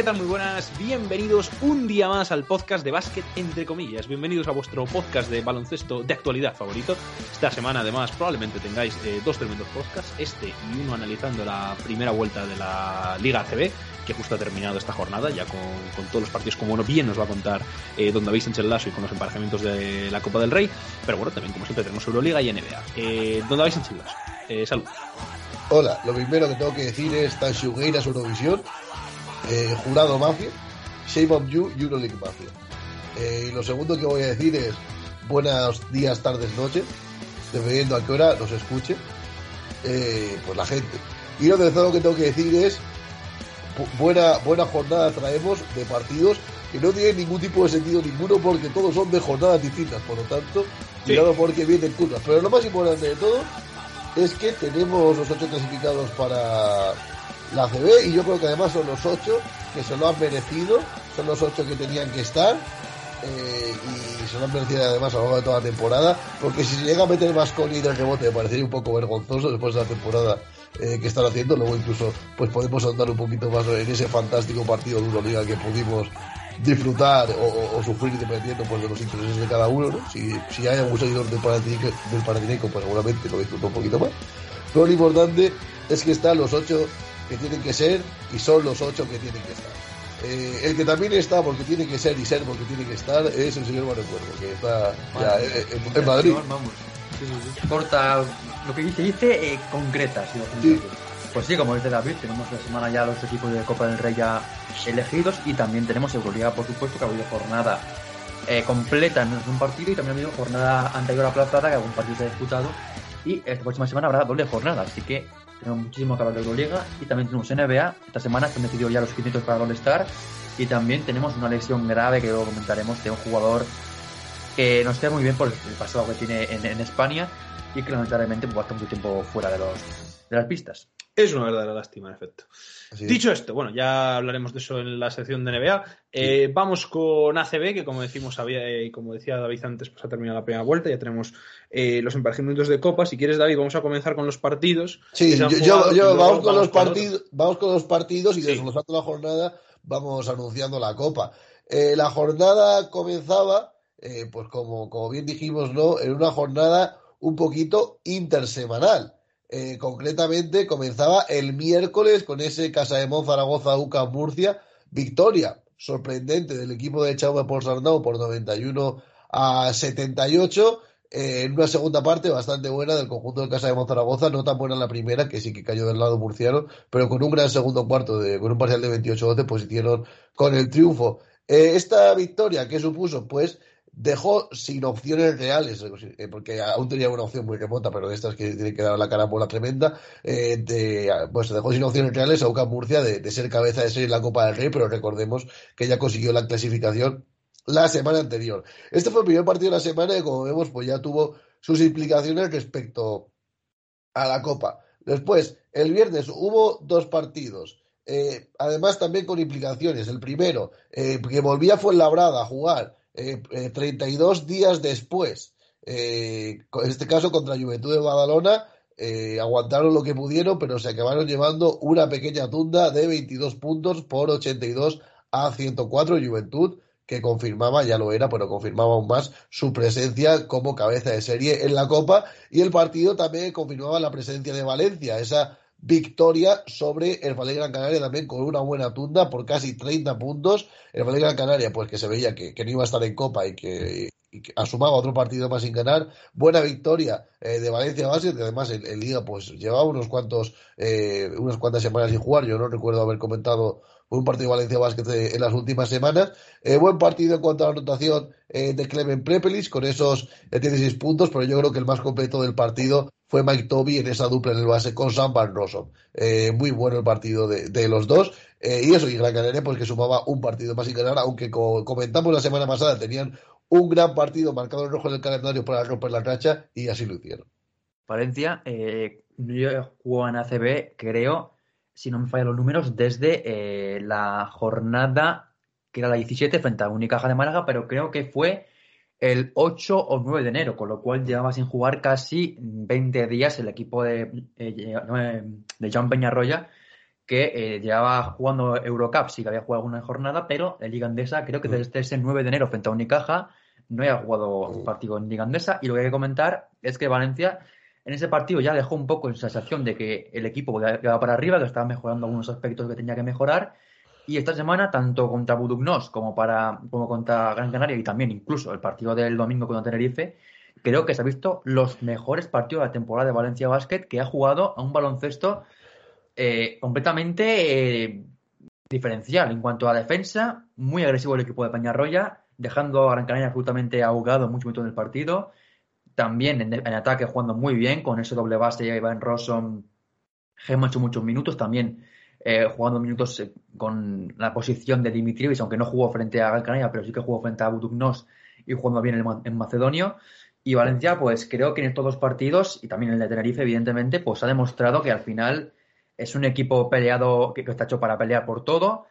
¿qué tal? Muy buenas. Bienvenidos un día más al podcast de básquet entre comillas. Bienvenidos a vuestro podcast de baloncesto de actualidad favorito. Esta semana, además, probablemente tengáis eh, dos tremendos podcasts. Este y uno analizando la primera vuelta de la Liga ACB, que justo ha terminado esta jornada, ya con, con todos los partidos, como bueno, bien nos va a contar eh, Don David Sánchez Lasso y con los emparejamientos de la Copa del Rey. Pero bueno, también, como siempre, tenemos Euroliga y NBA. Eh, Don David Sánchez Lasso, eh, salud. Hola, lo primero que tengo que decir es Tanshugueiras Eurovisión, eh, jurado mafia, Shame of You, Euroleague mafia. Eh, y lo segundo que voy a decir es buenos días, tardes, noches, dependiendo a qué hora nos escuche, eh, pues la gente. Y lo tercero que tengo que decir es bu- buena, buena jornada traemos de partidos que no tienen ningún tipo de sentido ninguno porque todos son de jornadas distintas, por lo tanto, Sí. cuidado porque vienen curvas. Pero lo más importante de todo es que tenemos los ocho clasificados para la CB y yo creo que además son los ocho que se lo han merecido, son los ocho que tenían que estar eh, y se lo han merecido además a lo largo de toda la temporada, porque si se llega a meter más con y del rebote me parecería un poco vergonzoso después de la temporada eh, que están haciendo, luego incluso pues podemos andar un poquito más en ese fantástico partido de Euroliga que pudimos disfrutar o, o- o sufrir dependiendo pues de los intereses de cada uno, ¿no? Si, si hay algún seguidor del Panathinaikos, del pues seguramente lo disfruto un poquito más. Pero lo importante es que están los ocho que tienen que ser y son los ocho que tienen que estar. Eh, el que también está porque tiene que ser y ser porque tiene que estar es el señor Manuel Cuervo, que está ya en, en- en Madrid. Vamos. Corta lo que dice, dice eh, concreta. si lo Sí. hacemos. Pues sí, como dice David, tenemos la semana ya los equipos de Copa del Rey ya elegidos y también tenemos Euroliga, por supuesto, que ha habido jornada eh, completa en un partido y también ha habido jornada anterior aplazada, que algún partido se ha disputado. Y esta próxima semana habrá doble jornada, así que tenemos muchísimo que hablar de Euroliga y también tenemos NBA. Esta semana se han decidido ya los quintetos para el All-Star y también tenemos una lesión grave que luego comentaremos de un jugador que no esté muy bien por el pasado que tiene en, España y que lamentablemente pues, va a mucho tiempo fuera de, los, de las pistas. Es una verdadera lástima, en efecto. Así es. Dicho esto, bueno, ya hablaremos de eso en la sección de NBA. Eh, Vamos con ACB, que como decimos, había, eh, y como decía David antes, pues ha terminado la primera vuelta, ya tenemos eh, los emparejamientos de Copa. Si quieres, David, vamos a comenzar con los partidos. Sí, yo, yo- yo- vamos con los partidos, vamos con los partidos y Sí. desglosando la jornada vamos anunciando la copa. La jornada comenzaba, pues como, como bien dijimos, ¿no? En una jornada un poquito intersemanal. Eh, concretamente comenzaba el miércoles con ese Casa de Zaragoza UCAM Murcia victoria sorprendente del equipo de Chaume por Sarnau por 91 a 78 eh, en una segunda parte bastante buena del conjunto de Casa de Zaragoza, no tan buena en la primera, que sí que cayó del lado murciano, pero con un gran segundo cuarto, de, con un parcial de 28-12, pues hicieron con el triunfo. Eh, esta victoria, ¿qué supuso? Pues dejó sin opciones reales, eh, porque aún tenía una opción muy remota, pero de estas que tienen que dar la carambola tremenda, eh, de, pues se dejó sin opciones reales a UCAM Murcia de, ser cabeza de serie en la Copa del Rey, pero recordemos que ya consiguió la clasificación la semana anterior. Este fue el primer partido de la semana y como vemos, pues ya tuvo sus implicaciones respecto a la Copa. Después, el viernes hubo dos partidos. Eh, además, también con implicaciones. El primero, eh, que volvía Fuenlabrada a jugar eh, eh, 32 días después. Eh, en este caso contra Juventud de Badalona. eh, aguantaron lo que pudieron, pero se acabaron llevando una pequeña tunda de 22 puntos por 82 a 104 Juventud que confirmaba, ya lo era, pero confirmaba aún más su presencia como cabeza de serie en la Copa y el partido también confirmaba la presencia de Valencia, esa victoria sobre el Valle Gran Canaria también con una buena tunda por casi 30 puntos. El Valle Gran Canaria, pues que se veía que, no iba a estar en Copa y que, asumaba otro partido más sin ganar. Buena victoria eh, de Valencia que además el, Liga pues llevaba unos cuantos, eh, unas cuantas semanas sin jugar. Yo no recuerdo haber comentado un partido de Valencia Básquet en las últimas semanas. Eh, buen partido en cuanto a la anotación de Clemen Prepelis, con esos 16 puntos, pero yo creo que el más completo del partido fue Mike Toby en esa dupla en el base con Sam Van Rossum. Eh, muy bueno el partido de, los dos. Eh, y eso, y Gran Canaria, pues que sumaba un partido más sin ganar, aunque como comentamos la semana pasada, tenían un gran partido marcado en rojo en el calendario para romper la racha y así lo hicieron. Valencia, eh, yo jugó en ACB, creo, si no me fallan los números, desde eh, la jornada que era la 17 frente a Unicaja de Málaga, pero creo que fue el 8 o 9 de enero, con lo cual llevaba sin jugar casi 20 días el equipo de, eh, de John Peñarroya, que eh, llevaba jugando Eurocup, sí que había jugado alguna jornada, pero en Liga Andesa creo que mm. desde ese 9 de enero frente a Unicaja no había jugado mm. partido en Liga Andesa. Y lo que hay que comentar es que Valencia en ese partido ya dejó un poco en sensación de que el equipo iba para arriba, que estaba mejorando algunos aspectos que tenía que mejorar y esta semana, tanto contra Budugnos como, para, como contra Gran Canaria y también incluso el partido del domingo contra Tenerife, creo que se ha visto los mejores partidos de la temporada de Valencia Basket que ha jugado a un baloncesto eh, completamente eh, diferencial en cuanto a defensa, muy agresivo el equipo de Peñarroya, dejando a Gran Canaria absolutamente ahogado mucho en el partido. También en, ataque jugando muy bien con ese doble base Iván Rosson, ha hecho muchos minutos. También eh, jugando minutos eh, con la posición de Dimitrievich, aunque no jugó frente a Gran pero sí que jugó frente a Budugnos y jugando bien en, Macedonio. Y Valencia, pues creo que en estos dos partidos, y también en el de Tenerife, evidentemente, pues ha demostrado que al final es un equipo peleado, que, está hecho para pelear por todo.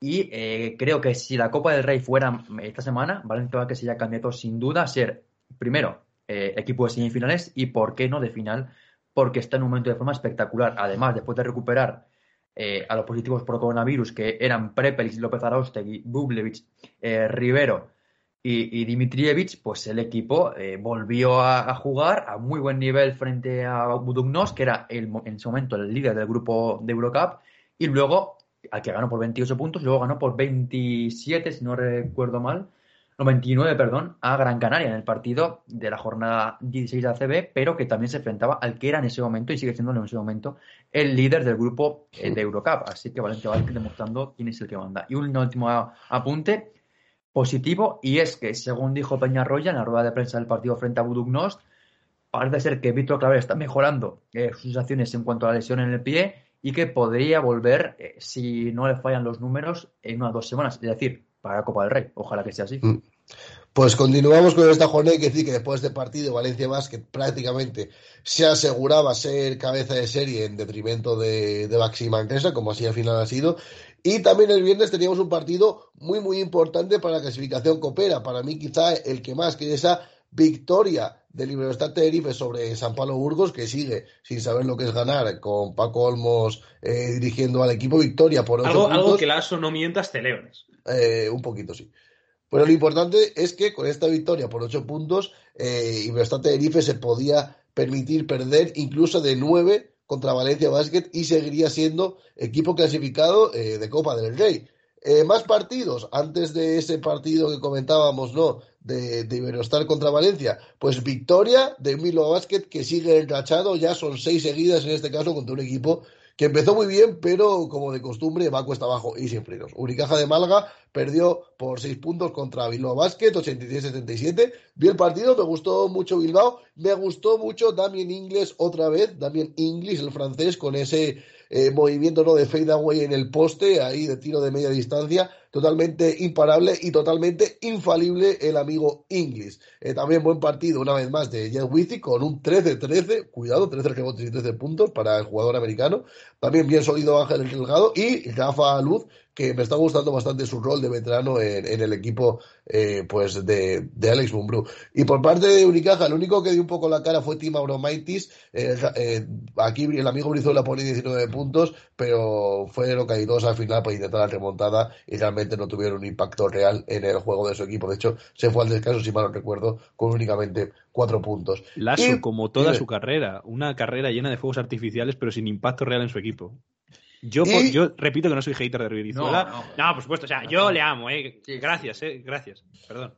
Y eh, creo que si la Copa del Rey fuera esta semana, Valencia va que sería candidato sin duda a ser, primero, equipo de semifinales y, ¿por qué no, de final? Porque está en un momento de forma espectacular. Además, después de recuperar eh, a los positivos por coronavirus, que eran Prepelis, López Araustegui, Bublevich, eh, Rivero y, Dimitrievich, pues el equipo eh, volvió a, jugar a muy buen nivel frente a Budugnos, que era el, en ese momento el líder del grupo de Eurocup, y luego al que ganó por 28 puntos, luego ganó por 27, si no recuerdo mal, 99, perdón, a Gran Canaria en el partido de la jornada 16 de ACB, pero que también se enfrentaba al que era en ese momento y sigue siendo en ese momento el líder del grupo eh, de Eurocup. Así que Valencia va demostrando quién es el que manda. Y un último apunte positivo, y es que, según dijo Peñarroya en la rueda de prensa del partido frente a Budugnost, parece ser que Víctor Claver está mejorando eh, sus sensaciones en cuanto a la lesión en el pie y que podría volver, eh, si no le fallan los números, en unas dos semanas. Es decir, para la Copa del Rey. Ojalá que sea así. Mm. Pues continuamos con esta jornada. Hay que decir que después de partido, Valencia Basket prácticamente se aseguraba ser cabeza de serie en detrimento de, de Baxi como así al final ha sido. Y también el viernes teníamos un partido muy, muy importante para la clasificación Copera. Para mí, quizá el que más, que esa victoria del Libertad Tenerife sobre San Pablo Burgos, que sigue sin saber lo que es ganar, con Paco Olmos eh, dirigiendo al equipo. Victoria por algo, Algo que la no mientas, te leones. Eh, un poquito, sí. Pero lo importante es que con esta victoria por ocho puntos, eh, Iberostar Tenerife se podía permitir perder incluso de nueve contra Valencia Basket y seguiría siendo equipo clasificado eh, de Copa del Rey. Eh, más partidos antes de ese partido que comentábamos, ¿no? De, de Iberostar contra Valencia. Pues victoria de Milo Basket que sigue enrachado, ya son seis seguidas en este caso contra un equipo que empezó muy bien, pero como de costumbre va cuesta abajo y sin frenos. Unicaja de Málaga perdió por seis puntos contra Bilbao Basket, 86-77. Vi el partido, me gustó mucho Bilbao, me gustó mucho Damien Ingles otra vez, Damien Inglis, el francés, con ese eh, movimiento ¿no? de fade away en el poste, ahí de tiro de media distancia, totalmente imparable y totalmente infalible el amigo Inglis. Eh, también buen partido, una vez más, de Jeff Wizzy con un 13-13, cuidado, 13 rebotes y 13 puntos para el jugador americano. También bien sólido Ángel Delgado y Rafa Luz que me está gustando bastante su rol de veterano en, el equipo eh, pues de, Alex Mumbrú. Y por parte de Unicaja, el único que dio un poco la cara fue Tim Abromaitis. Eh, eh, aquí el amigo Brizuela pone 19 puntos, pero fue lo que hay dos al final para intentar la remontada y realmente no tuvieron un impacto real en el juego de su equipo. De hecho, se fue al descanso, si mal no recuerdo, con únicamente cuatro puntos. Lasso, como toda su carrera, una carrera llena de fuegos artificiales, pero sin impacto real en su equipo. Yo, yo repito que no soy hater de Brizuela. No, no, por supuesto. O sea, yo le amo, ¿eh? Gracias, ¿eh? Gracias. Perdón.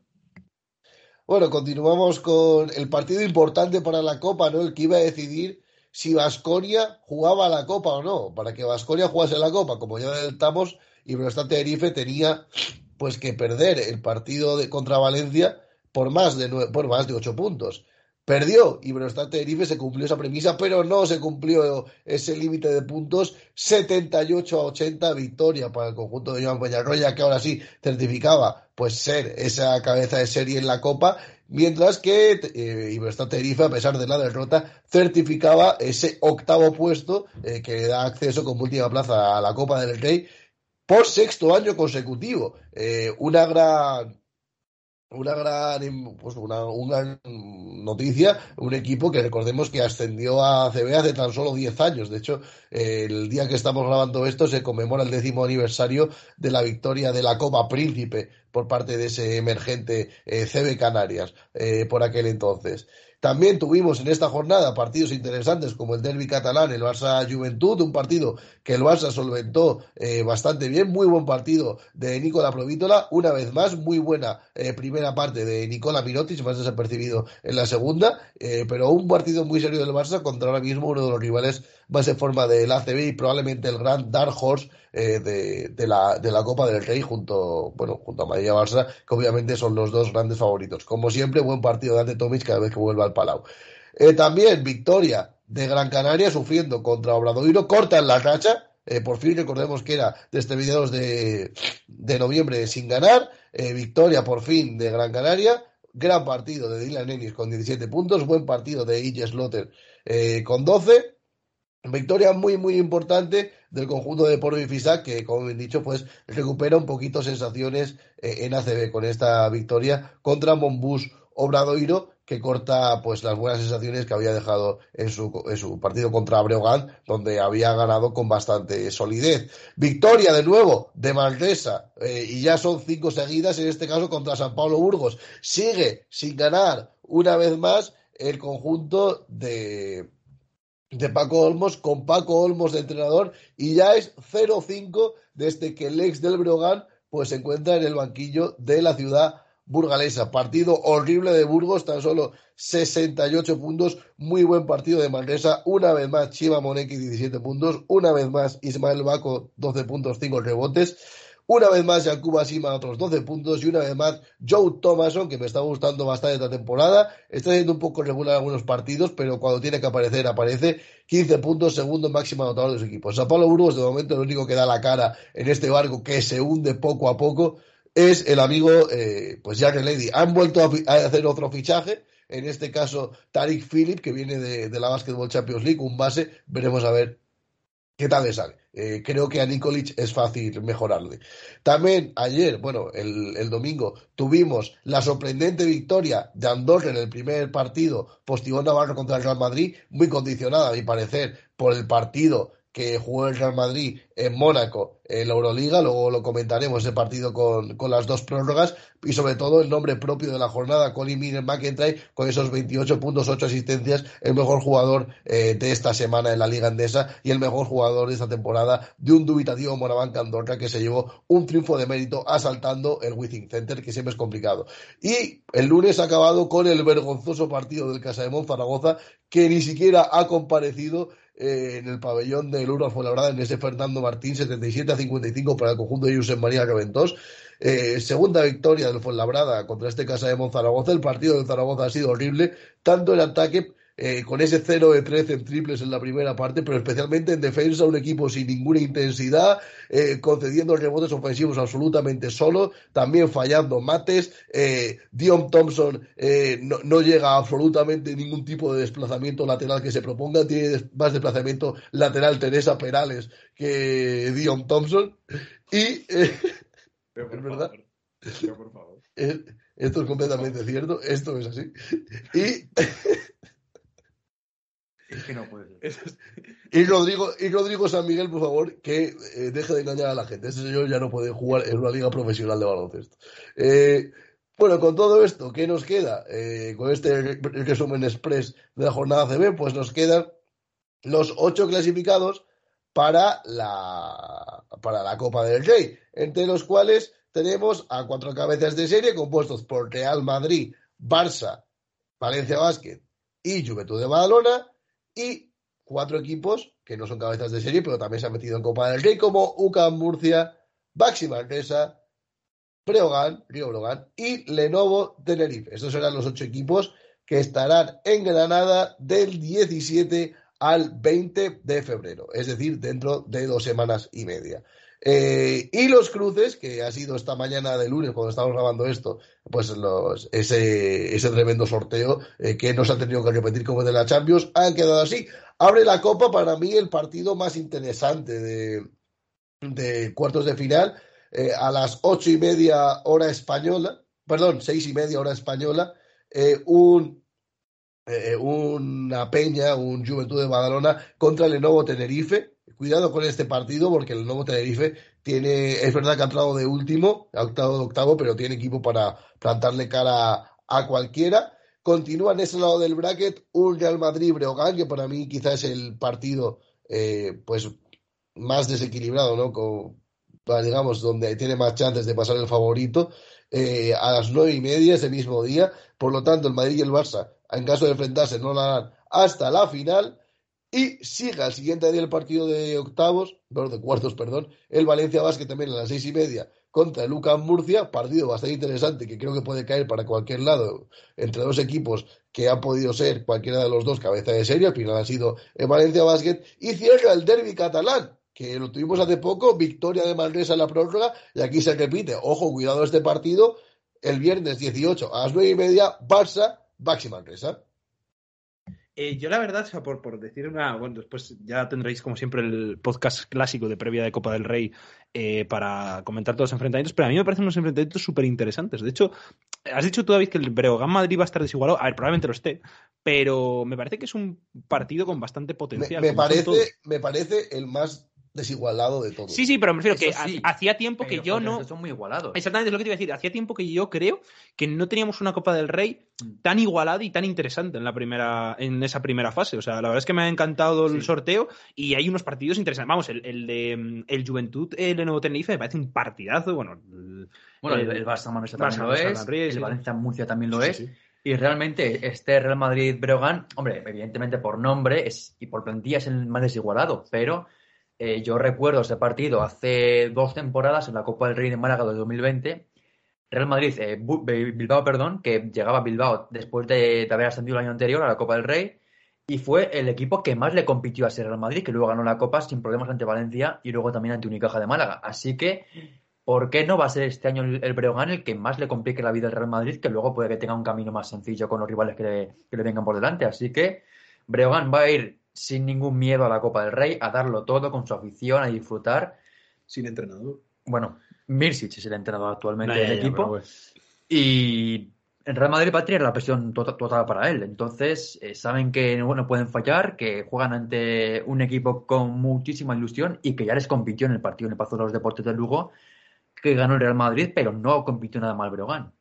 Bueno, continuamos con el partido importante para la Copa, ¿no? El que iba a decidir si Vasconia jugaba la Copa o no. Para que Vasconia jugase la Copa, como ya adelantamos, y Brostad Tenerife tenía pues que perder el partido de, contra Valencia por más de por más de ocho puntos. Perdió y Brostad Tenerife se cumplió esa premisa, pero no se cumplió ese límite de puntos. 78 a 80 victoria para el conjunto de Joan Peñarroya, que ahora sí certificaba pues ser esa cabeza de serie en la Copa, mientras que eh, Iberostar Tenerife, a pesar de la derrota, certificaba ese octavo puesto eh, que da acceso como última plaza a la Copa del Rey por sexto año consecutivo. Eh, una gran una gran, pues una, una, noticia, un equipo que recordemos que ascendió a CB hace tan solo 10 años. De hecho, el día que estamos grabando esto se conmemora el décimo aniversario de la victoria de la Copa Príncipe por parte de ese emergente eh, CB Canarias eh, por aquel entonces. También tuvimos en esta jornada partidos interesantes como el derby catalán, el Barça Juventud, un partido que el Barça solventó eh, bastante bien, muy buen partido de Nicola Provítola, una vez más, muy buena eh, primera parte de Nicola Mirotic, más desapercibido en la segunda, eh, pero un partido muy serio del Barça contra ahora mismo uno de los rivales más en forma del ACB y probablemente el gran Dark Horse de, la, de la Copa del Rey junto, bueno, junto a María Barça, que obviamente son los dos grandes favoritos. Como siempre, buen partido de Ante Tomic cada vez que vuelva al Palau. también victoria de Gran Canaria sufriendo contra Obradoiro, cortan la racha, eh, por fin recordemos que era desde mediados de, de noviembre sin ganar, eh, victoria por fin de Gran Canaria, gran partido de Dylan Ennis con 17 puntos, buen partido de Ige Slotter eh, con 12, Victoria muy, muy importante del conjunto de Porto y Fisac, que, como he dicho, pues recupera un poquito sensaciones en ACB con esta victoria contra Monbus Obradoiro, que corta pues las buenas sensaciones que había dejado en su, partido contra Breogán, donde había ganado con bastante solidez. Victoria de nuevo de Manresa, eh, y ya son cinco seguidas, en este caso contra San Pablo Burgos. Sigue sin ganar una vez más el conjunto de, de Paco Olmos, con Paco Olmos de entrenador, y ya es 0-5 desde que el ex del Breogán pues se encuentra en el banquillo de la ciudad burgalesa. Partido horrible de Burgos, tan solo 68 puntos. Muy buen partido de Manresa. Una vez más, Chiva Moneki, 17 puntos. Una vez más, Ismael Baco, 12 puntos, 5 rebotes. Una vez más, Yacuba Sima, otros 12 puntos. Y una vez más, Joe Thomason, que me está gustando bastante esta temporada. Está haciendo un poco regular algunos partidos, pero cuando tiene que aparecer, aparece. 15 puntos, segundo máximo anotador de su equipo. San Pablo Burgos, de momento, lo único que da la cara en este barco que se hunde poco a poco es el amigo, eh, pues Jack Lady. Han vuelto a, hacer otro fichaje, en este caso Tariq Phillip, que viene de, la Basketball Champions League, un base, veremos a ver qué tal le sale. Eh, creo que a Nikolic es fácil mejorarle. También ayer, bueno, el, el, domingo, tuvimos la sorprendente victoria de Andorra en el primer partido postigón Navarro contra el Real Madrid, muy condicionada, a mi parecer, por el partido que jugó el Real Madrid en Mónaco en la Euroliga, luego lo comentaremos ese partido con, con, las dos prórrogas y sobre todo el nombre propio de la jornada, Colin Miller McIntyre, con esos 28 puntos, 8 asistencias, el mejor jugador eh, de esta semana en la Liga Andesa y el mejor jugador de esta temporada de un dubitativo Morabanca Andorra que se llevó un triunfo de mérito asaltando el Withing Center, que siempre es complicado. Y el lunes ha acabado con el vergonzoso partido del Casa de Zaragoza, que ni siquiera ha comparecido eh, en el pabellón del Uro verdad en ese Fernando Martín, 77 a 55 para el conjunto de Josep María Reventós. Eh, segunda victoria del Fuenlabrada contra este Casa de Monzaragoza. El partido de Zaragoza ha sido horrible, tanto en ataque eh, con ese 0 de 13 en triples en la primera parte, pero especialmente en defensa, un equipo sin ninguna intensidad, eh, concediendo rebotes ofensivos absolutamente solo, también fallando mates. Eh, Dion Thompson no, no, llega absolutamente ningún tipo de desplazamiento lateral que se proponga, tiene más desplazamiento lateral Teresa Perales que Dion Thompson. Y. Pero es verdad. por favor. Esto es completamente cierto, esto es así. Y. Es que no puede ser. Y Rodrigo, y Rodrigo San Miguel, por favor, que eh, deje de engañar a la gente. Ese señor ya no puede jugar en una liga profesional de baloncesto. Eh, bueno, con todo esto, ¿qué nos queda? Eh, con este resumen express de la jornada CB, pues nos quedan los ocho clasificados para la, para la Copa del Rey, entre los cuales tenemos a cuatro cabezas de serie compuestos por Real Madrid, Barça, Valencia Basket y Juventud de Badalona y cuatro equipos que no son cabezas de serie, pero también se han metido en Copa del Rey, como UCAM Murcia, Baxi Manresa, Breogán, Río Brogan y Lenovo Tenerife. Estos serán los ocho equipos que estarán en Granada del 17 al 20 de febrero, es decir, dentro de dos semanas y media. Eh, y los cruces, que ha sido esta mañana de lunes cuando estamos grabando esto, pues los, ese, ese tremendo sorteo eh, que nos ha tenido que repetir como de la Champions, han quedado así. Abre la copa para mí el partido más interesante de, de cuartos de final eh, a las ocho y media hora española, perdón, seis y media hora española, un una peña, un Juventud de Badalona contra el Lenovo Tenerife, cuidado con este partido porque el nuevo Tenerife tiene, es verdad que ha entrado de último, ha octavo de octavo, pero tiene equipo para plantarle cara a cualquiera. Continúa en ese lado del bracket un Real Madrid-Breogán, que para mí quizás es el partido eh, pues más desequilibrado, ¿no? Con, digamos, donde tiene más chances de pasar el favorito, eh, a las nueve y media ese mismo día. Por lo tanto, el Madrid y el Barça, en caso de enfrentarse, no lo harán hasta la final. Y siga el siguiente día el partido de octavos, bueno, de cuartos, perdón, el Valencia Basket también a las seis y media contra el UCAM Murcia, partido bastante interesante que creo que puede caer para cualquier lado entre dos equipos que han podido ser cualquiera de los dos cabeza de serie, al final ha sido el Valencia Basket, y cierra el derby catalán, que lo tuvimos hace poco, victoria de Manresa en la prórroga, y aquí se repite, ojo, cuidado este partido, el viernes 18 a las nueve y media, Barça, Baxi Manresa. Eh, yo la verdad, o sea, por, por, decir una, bueno, después ya tendréis como siempre el podcast clásico de previa de Copa del Rey eh, para comentar todos los enfrentamientos, pero a mí me parecen unos enfrentamientos súper interesantes. De hecho, has dicho tú, David, que el Breogán Madrid va a estar desigualado. A ver, probablemente lo esté, pero me parece que es un partido con bastante potencial. Me, parece, me parece el más desigualado de todo. Sí, sí, pero me refiero que hacía tiempo que yo no. Son muy igualados. Exactamente, es lo que te iba a decir. Hacía tiempo que yo creo que no teníamos una Copa del Rey mm. tan igualada y tan interesante en la primera, en esa primera fase. O sea, la verdad es que me ha encantado el sorteo y hay unos partidos interesantes. Vamos, el, de mm, el Juventud, el Nuevo Tenerife, me parece un partidazo. Bueno, el, bueno, el, Barça Manresa también lo es, el Valencia Murcia también lo es. Y realmente este Real Madrid-Breogán, hombre, evidentemente por nombre es, y por plantilla es el más desigualado, pero eh, yo recuerdo ese partido hace dos temporadas en la Copa del Rey de Málaga de 2020. Real Madrid, eh, Bilbao, perdón, que llegaba a Bilbao después de, haber ascendido el año anterior a la Copa del Rey y fue el equipo que más le compitió a ese Real Madrid, que luego ganó la Copa sin problemas ante Valencia y luego también ante Unicaja de Málaga. Así que, ¿por qué no va a ser este año el, Breogán el que más le complique la vida al Real Madrid, que luego puede que tenga un camino más sencillo con los rivales que le, que le vengan por delante? Así que Breogán va a ir sin ningún miedo a la Copa del Rey, a darlo todo con su afición, a disfrutar. Sin entrenador. Bueno, Mirsic es el entrenador actualmente del equipo. Y en Real Madrid va a tener la presión total para él. Entonces, eh, saben que no pueden fallar, que juegan ante un equipo con muchísima ilusión y que ya les compitió en el partido en el Pazo de los Deportes de Lugo, que ganó el Real Madrid, pero no compitió nada mal Breogán.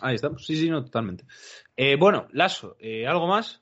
Ahí estamos. Sí, sí, no, totalmente. Eh, bueno, Lasso, eh, ¿algo más?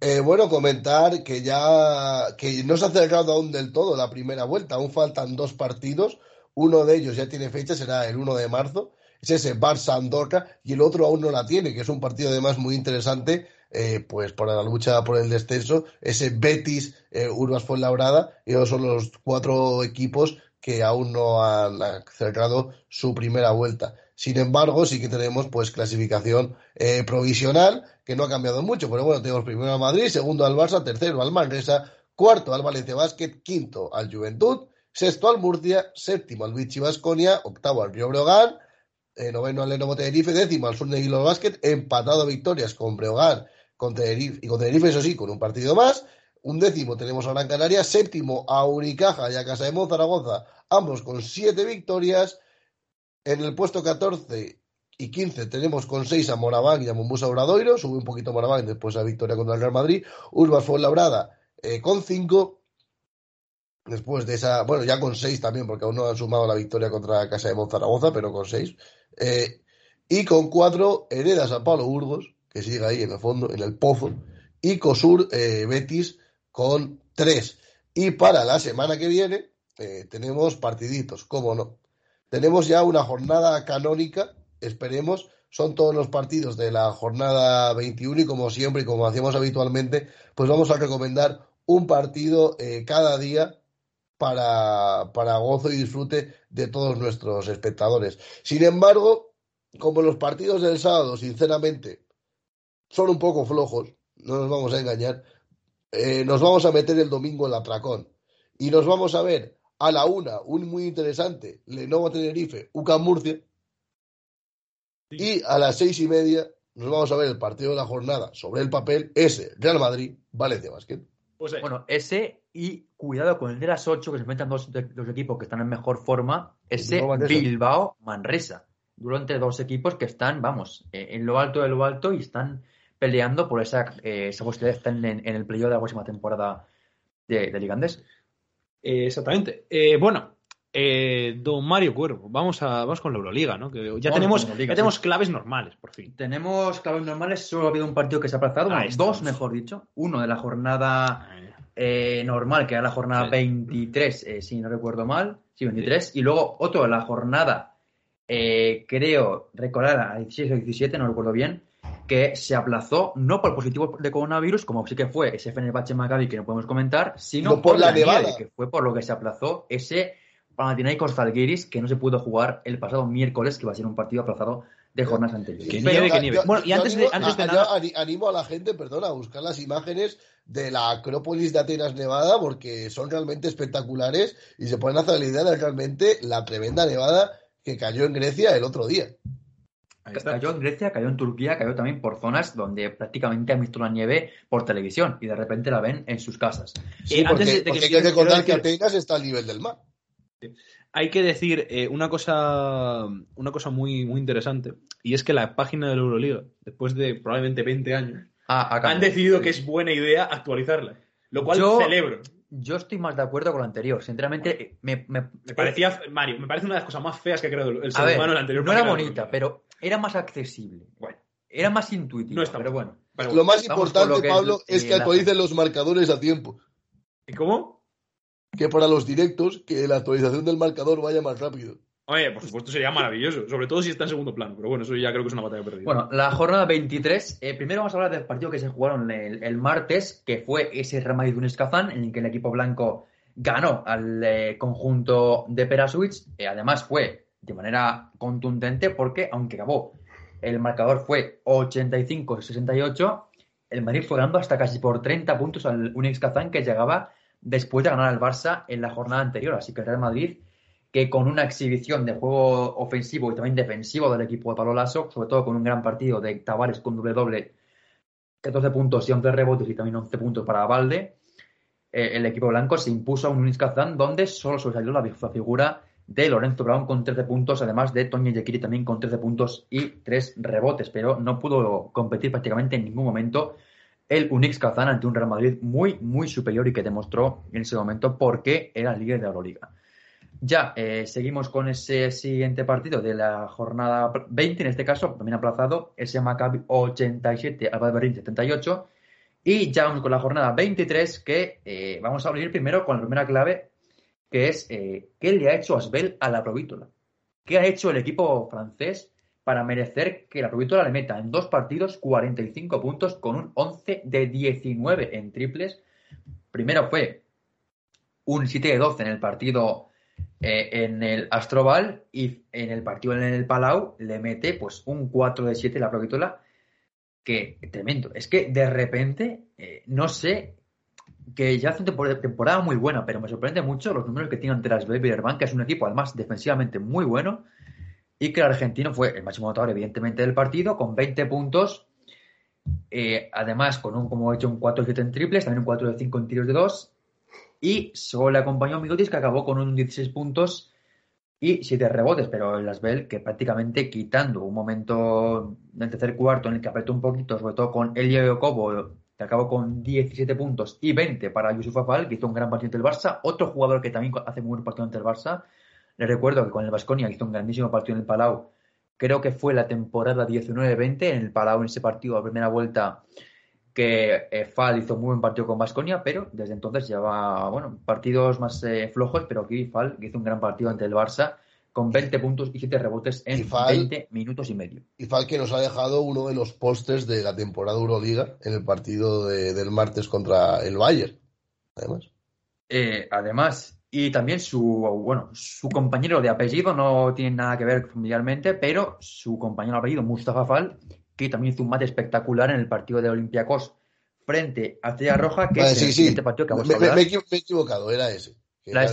Eh, bueno, comentar que ya que no se ha acercado aún del todo la primera vuelta, aún faltan dos partidos, uno de ellos ya tiene fecha, será el 1 de marzo, es ese Barça Andorra y el otro aún no la tiene, que es un partido además muy interesante, eh, pues para la lucha por el descenso, ese Betis eh, Urbas Fuenlabrada, y esos son los cuatro equipos que aún no han cerrado su primera vuelta. Sin embargo, sí que tenemos pues clasificación eh, provisional, que no ha cambiado mucho, pero bueno, tenemos primero al Madrid, segundo al Barça, tercero al Manresa, cuarto al Valencia Basket, quinto al Juventud, sexto al Murcia, séptimo al Vichy Vasconia, octavo al Río Breogán, eh, noveno al Lenovo Tenerife, décimo al Sur de Basket, empatado a victorias con Breogán con Tenerife, y con Tenerife, eso sí, con un partido más. Un décimo tenemos a Gran Canaria, séptimo a Unicaja y a Casa de Zaragoza, ambos con siete victorias. En el puesto 14 y 15 tenemos con 6 a Moraván y a Mombusa Obradoiro, sube un poquito Moraván después de la victoria contra el Real Madrid. Urbas Fuenlabrada eh, con 5. Después de esa, bueno, ya con 6 también, porque aún no han sumado la victoria contra Casa de Monzaragoza, pero con 6. Eh, y con 4 hereda San Pablo Burgos, que sigue ahí en el fondo, en el pozo. Y Cosur eh, Betis con 3. Y para la semana que viene tenemos partiditos, cómo no. Tenemos ya una jornada canónica, esperemos, son todos los partidos de la jornada 21 y como siempre y como hacíamos habitualmente, pues vamos a recomendar un partido eh, cada día para, para gozo y disfrute de todos nuestros espectadores. Sin embargo, como los partidos del sábado, sinceramente, son un poco flojos, no nos vamos a engañar, eh, nos vamos a meter el domingo en la Tracón y nos vamos a ver a la una, un muy interesante, Lenovo Tenerife, UCAM Murcia. Y a las seis y media nos vamos a ver el partido de la jornada sobre el papel, ese, Real Madrid, Valencia Basket. Pues bueno, ese y cuidado con el de las ocho, que se enfrentan dos, dos equipos que están en mejor forma, ese Bilbao Manresa. Durante dos equipos que están, vamos, eh, en lo alto de lo alto y están peleando por esa, eh, esa posibilidad de estar en, el playoff de la próxima temporada de, de Ligandés. Eh, exactamente. Eh, bueno, eh, don Mario Cuervo, vamos, a, vamos con la Euroliga, ¿no? Que ya tenemos, tenemos claves normales, por fin. Tenemos claves normales, solo ha habido un partido que se ha aplazado, dos mejor dicho. Uno de la jornada normal, que era la jornada 23, si no recuerdo mal, sí, 23, y luego otro de la jornada, creo, recordar a 16 o 17, no recuerdo bien, que se aplazó no por positivo de coronavirus, como sí que fue ese Fenerbahce Maccabi que no podemos comentar, sino por, la, nevada, que fue por lo que se aplazó ese Panathinaikos Zalgiris que no se pudo jugar el pasado miércoles, que va a ser un partido aplazado de jornadas anteriores. Que nieve, que nieve. bueno, y antes, de, antes de nada... animo a la gente, perdona, a buscar las imágenes de la Acrópolis de Atenas Nevada porque son realmente espectaculares y se pueden hacer la idea de realmente la tremenda nevada que cayó en Grecia el otro día. Cayó en Grecia, cayó en Turquía, cayó también por zonas donde prácticamente han visto la nieve por televisión y de repente la ven en sus casas. Sí, eh, antes de, que hay que recordar que Atenas está al nivel del mar. Hay que decir eh, una cosa, una cosa muy, muy interesante y es que la página de la Euroliga, después de probablemente 20 años, ah, han decidido que es buena idea actualizarla, lo cual celebro. Yo estoy más de acuerdo con lo anterior. Sinceramente, me, me, parecía, Mario, me parece una de las cosas más feas que ha creado el ser humano en la anterior. No era bonita, pero era más accesible. Bueno, era más intuitivo. No está pero bueno. lo más importante, Pablo, es, que actualicen los marcadores a tiempo. ¿Y cómo? Que para los directos, que la actualización del marcador vaya más rápido. Oye, por supuesto sería maravilloso, sobre todo si está en segundo plano, pero bueno, eso ya creo que es una batalla perdida. Bueno, la jornada 23, eh, primero vamos a hablar del partido que se jugaron el, martes, que fue ese Real Madrid Kazán, en el que el equipo blanco ganó al eh, conjunto de Peraswitz, eh, además fue de manera contundente porque, aunque acabó, el marcador fue 85-68, el Madrid fue ganando hasta casi por 30 puntos al Unix Kazán que llegaba después de ganar al Barça en la jornada anterior, así que el Real Madrid que con una exhibición de juego ofensivo y también defensivo del equipo de Palo Lasso, sobre todo con un gran partido de Tavares con doble doble, 14 puntos y 11 rebotes y también 11 puntos para Valde, eh, el equipo blanco se impuso a un Unis Kazán donde solo sobresalió la figura de Lorenzo Brown con 13 puntos, además de Toño Yekiri también con 13 puntos y 3 rebotes, pero no pudo competir prácticamente en ningún momento el Unix Kazán ante un Real Madrid muy, muy superior y que demostró en ese momento por qué era líder de Euroliga. Ya, eh, seguimos con ese siguiente partido de la jornada 20, en este caso, también aplazado, ese Maccabi 87, Alba Berlín 78. Y ya vamos con la jornada 23, que eh, vamos a abrir primero con la primera clave, que es eh, ¿qué le ha hecho Asbel a la Provítola? ¿Qué ha hecho el equipo francés para merecer que la Provítola le meta en dos partidos 45 puntos con un 11 de 19 en triples? Primero fue un 7 de 12 en el partido eh, en el Astroval y en el partido en el Palau le mete pues un 4 de 7 la Provitola que tremendo. Es que de repente, eh, no sé, que ya hace una temporada muy buena, pero me sorprende mucho los números que tiene ante las Bank, que es un equipo además defensivamente muy bueno y que el argentino fue el máximo anotador evidentemente del partido con 20 puntos, eh, además con un, como he hecho, un 4 de 7 en triples, también un 4 de 5 en tiros de 2 y solo le acompañó Migotis que acabó con un 16 puntos y 7 rebotes, pero el Asbel que prácticamente quitando un momento del tercer cuarto en el que apretó un poquito, sobre todo con Elio Cobo, que acabó con 17 puntos y 20 para Yusuf Afal, que hizo un gran partido ante el Barça. Otro jugador que también hace muy buen partido ante el Barça. Le recuerdo que con el Vasconia hizo un grandísimo partido en el Palau. Creo que fue la temporada 19-20 en el Palau en ese partido, a primera vuelta que eh, Fal hizo muy buen partido con Vasconia, pero desde entonces lleva bueno, partidos más eh, flojos, pero aquí Fal hizo un gran partido ante el Barça con 20 puntos y 7 rebotes en 20 minutos y medio. Y Fal que nos ha dejado uno de los postes de la temporada Euroliga en el partido del martes contra el Bayern, además. Eh, además, y también su, bueno, su compañero de apellido no tiene nada que ver familiarmente, pero su compañero de apellido, Mustafa Fal, que también hizo un mate espectacular en el partido de Olympiacos frente a Estrella Roja, que es el siguiente partido que vamos me, a hablar. Me, he equivocado, era ese. Era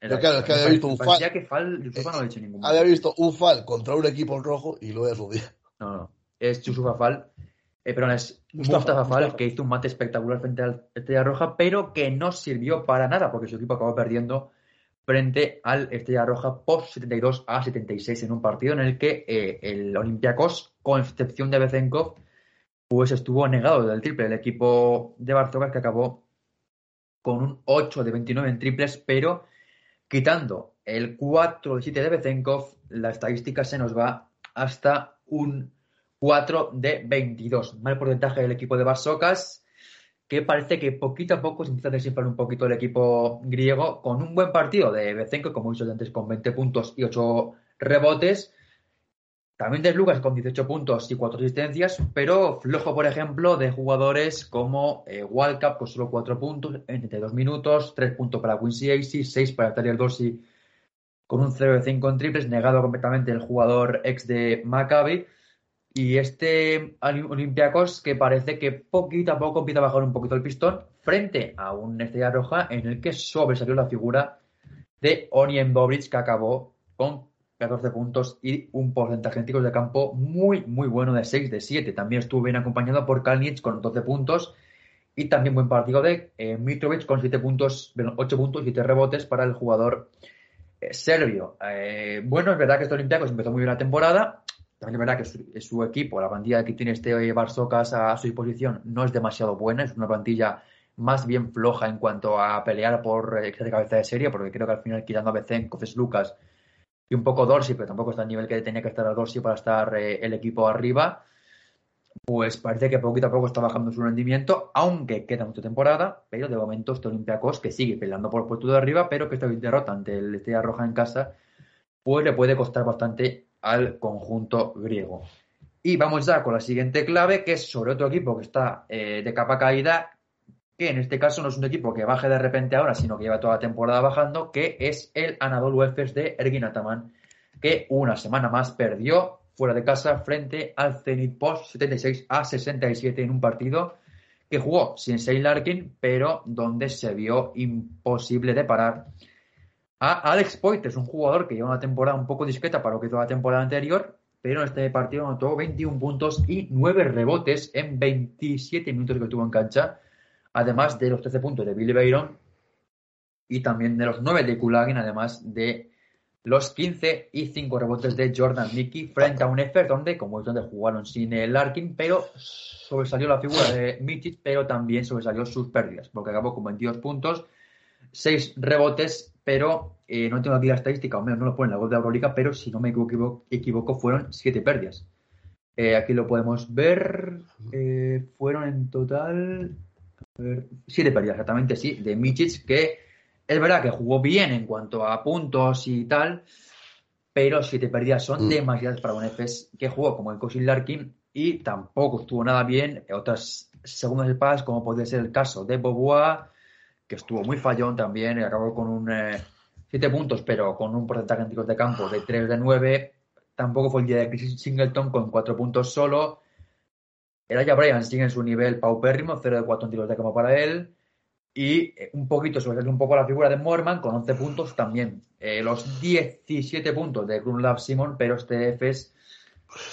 ese. Yo, claro, es que había visto un fal. Que fal no ha hecho ningún había visto un fal contra un equipo en rojo y lo he asumido. No, no. Es Yusufa Fal. Eh, perdón, es Mustafa, Fal que hizo un mate espectacular frente a Estrella Roja, pero que no sirvió para nada porque su equipo acabó perdiendo frente al Estrella Roja post 72 a 76 en un partido en el que eh, el Olympiacos, con excepción de Bezenkov, pues estuvo negado del triple. El equipo de Barzogas que acabó con un 8 de 29 en triples, pero quitando el 4 de 7 de Bezenkov, la estadística se nos va hasta un 4 de 22. Mal porcentaje del equipo de Barsocas que parece que poquito a poco se empieza a desinflar un poquito el equipo griego con un buen partido de Bezenko, como he dicho antes, con 20 puntos y 8 rebotes. También de Lucas con 18 puntos y 4 asistencias, pero flojo, por ejemplo, de jugadores como eh, con solo 4 puntos en 32 minutos, 3 puntos para Quincy Acey, 6 para Tyler Dorsey con un 0 de 5 en triples, negado completamente el jugador ex de Maccabi. Y este Olympiacos que parece que poquito a poco empieza a bajar un poquito el pistón frente a un Estrella Roja en el que sobresalió la figura de Onien Bobric que acabó con 14 puntos y un porcentaje en de campo muy, muy bueno de 6 de 7. También estuvo bien acompañado por Kalnic con 12 puntos y también buen partido de eh, Mitrovic con 7 puntos, 8 puntos y 7 rebotes para el jugador eh, serbio. Eh, bueno, es verdad que este Olympiacos empezó muy bien la temporada, también es verdad que su, equipo, la plantilla que tiene este Barsocas a su disposición, no es demasiado buena, es una plantilla más bien floja en cuanto a pelear por de cabeza de serie, porque creo que al final quitando a Becen, Cofes Lucas y un poco Dorsi, pero tampoco está al nivel que tenía que estar a Dorsi para estar eh, el equipo arriba, pues parece que poquito a poco está bajando su rendimiento, aunque queda mucha temporada, pero de momento este Olympiacos que sigue peleando por el puesto de arriba, pero que esta derrota ante el Estrella Roja en casa, pues le puede costar bastante al conjunto griego. Y vamos ya con la siguiente clave, que es sobre otro equipo que está eh, de capa caída, que en este caso no es un equipo que baje de repente ahora, sino que lleva toda la temporada bajando, que es el Anadolu Efes de Ergin Ataman, que una semana más perdió fuera de casa frente al Zenit Post 76 a 67 en un partido que jugó sin Shane Larkin, pero donde se vio imposible de parar a Alex Poitres, un jugador que lleva una temporada un poco discreta para lo que hizo la temporada anterior, pero en este partido anotó 21 puntos y 9 rebotes en 27 minutos que tuvo en cancha, además de los 13 puntos de Billy Bayron y también de los 9 de Kulagin, además de los 15 y 5 rebotes de Jordan Mickey frente a un Efes donde, como es donde jugaron sin el Larkin, pero sobresalió la figura de Mitic, pero también sobresalió sus pérdidas, porque acabó con 22 puntos, 6 rebotes pero eh, no tengo aquí la estadística, o menos no lo pone en la voz de Euroliga, pero si no me equivoco, equivoco fueron siete pérdidas. Eh, aquí lo podemos ver. Eh, fueron en total. Siete pérdidas, exactamente, sí, de Michich, que es verdad que jugó bien en cuanto a puntos y tal, pero siete pérdidas son mm. demasiadas para un EFES que jugó como el Cosin Larkin y tampoco estuvo nada bien otras segundas espadas, como podría ser el caso de Boboa que estuvo muy fallón también y acabó con un 7 puntos, pero con un porcentaje en tiros de campo de 3 de 9. Tampoco fue el día de Chris Singleton con 4 puntos solo. Elijah Bryan sigue en su nivel paupérrimo, 0 de 4 en tiros de campo para él. Y eh, un poquito, sobre un poco la figura de Morman con 11 puntos también. Eh, los 17 puntos de Love Simon, pero este es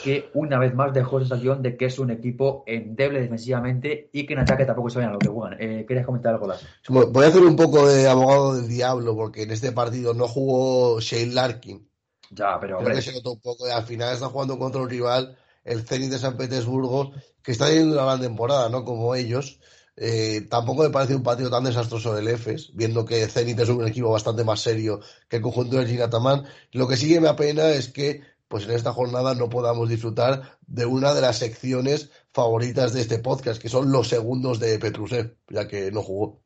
que una vez más dejó sensación de que es un equipo endeble defensivamente y que en ataque tampoco se vayan a lo que juegan. Eh, ¿Querías comentar algo, más? Voy a hacer un poco de abogado del diablo porque en este partido no jugó Shane Larkin. Ya, pero Creo que se notó un poco y al final está jugando contra un rival, el Zenit de San Petersburgo, que está teniendo una gran temporada, ¿no? Como ellos. Eh, tampoco me parece un partido tan desastroso del EFES, viendo que Zenit es un equipo bastante más serio que el conjunto de Ginataman. Lo que sí que me apena es que pues en esta jornada no podamos disfrutar de una de las secciones favoritas de este podcast, que son los segundos de Petrusev, ya que no jugó.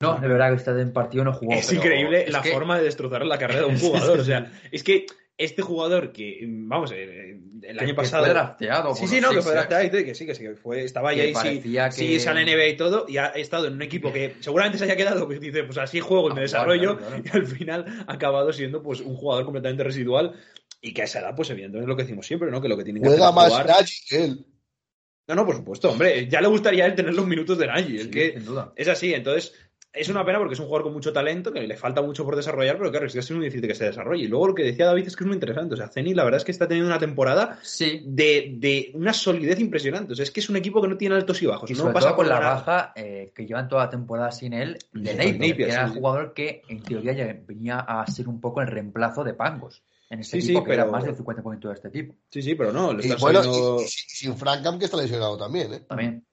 No, de verdad que este en partido no jugó. Es increíble la forma de destrozar la carrera de un jugador. o sea, es que este jugador que, vamos, eh, el año pasado. fue drafteado. Sí, sí, no, que fue drafteado y que sí, que sí, que fue, estaba ahí, sí, que... sí, sale NBA y todo, y ha estado en un equipo que seguramente se haya quedado, pues dice, pues así juego y me ah, desarrollo, y al final ha acabado siendo pues un jugador completamente residual y que a esa edad, pues evidentemente es lo que decimos siempre, ¿no? Que lo que tiene que Juega más jugar... que él. No, no, por supuesto, hombre. Ya le gustaría a él tener los minutos de Nagy. Es que es así. Entonces, es una pena porque es un jugador con mucho talento, que le falta mucho por desarrollar, pero claro, es que es muy difícil que se desarrolle. Y luego lo que decía David es que es muy interesante. O sea, Zeni la verdad es que está teniendo una temporada de, de, una solidez impresionante. O sea, es que es un equipo que no tiene altos y bajos. Y no pasa con la baja eh, que llevan toda la temporada sin él, de Napier, que era un jugador que en teoría ya venía a ser un poco el reemplazo de Pangos en este sí, equipo, que era más del 50% de este tipo. Sí, sí, pero no. y, bueno, y, sin Frankham que está lesionado también, ¿eh? También.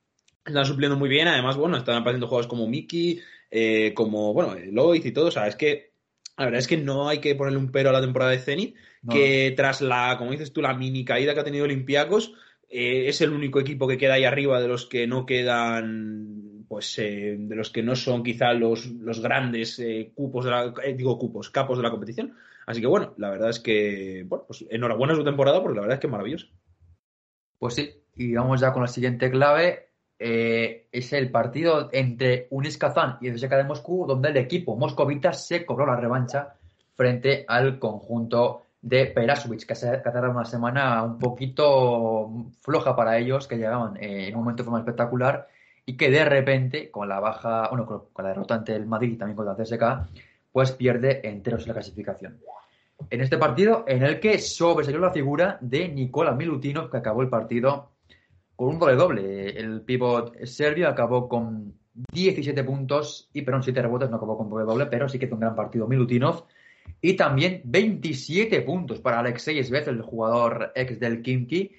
Están supliendo muy bien, además, bueno, están apareciendo jugadores como Mickey, eh, como, bueno, Loiz y todo, o sea, es que la verdad es que no hay que ponerle un pero a la temporada de Zenit, que tras la, como dices tú, la mini caída que ha tenido Olympiacos, eh, es el único equipo que queda ahí arriba de los que no quedan, pues, eh, de los que no son quizá los, los grandes cupos, de la, digo cupos, capos de la competición. Así que bueno, la verdad es que, bueno, pues enhorabuena su temporada porque la verdad es que es maravilloso. Pues sí, y vamos ya con la siguiente clave. Eh, es el partido entre Unis Kazan y el CSKA de Moscú, donde el equipo moscovita se cobró la revancha frente al conjunto de Perasovic, que se tardado una semana un poquito floja para ellos, que llegaban en un momento de forma espectacular y que de repente, con la baja, bueno, con la derrota ante el Madrid y también con la CSK, pues pierde enteros en la clasificación. En este partido en el que sobresalió la figura de Nikola Milutinov, que acabó el partido con un doble doble. El pivot serbio acabó con 17 puntos y perdón, 7 rebotes, no acabó con doble doble, pero sí que fue un gran partido Milutinov. Y también 27 puntos para Alexei Svez, el jugador ex del Kimki,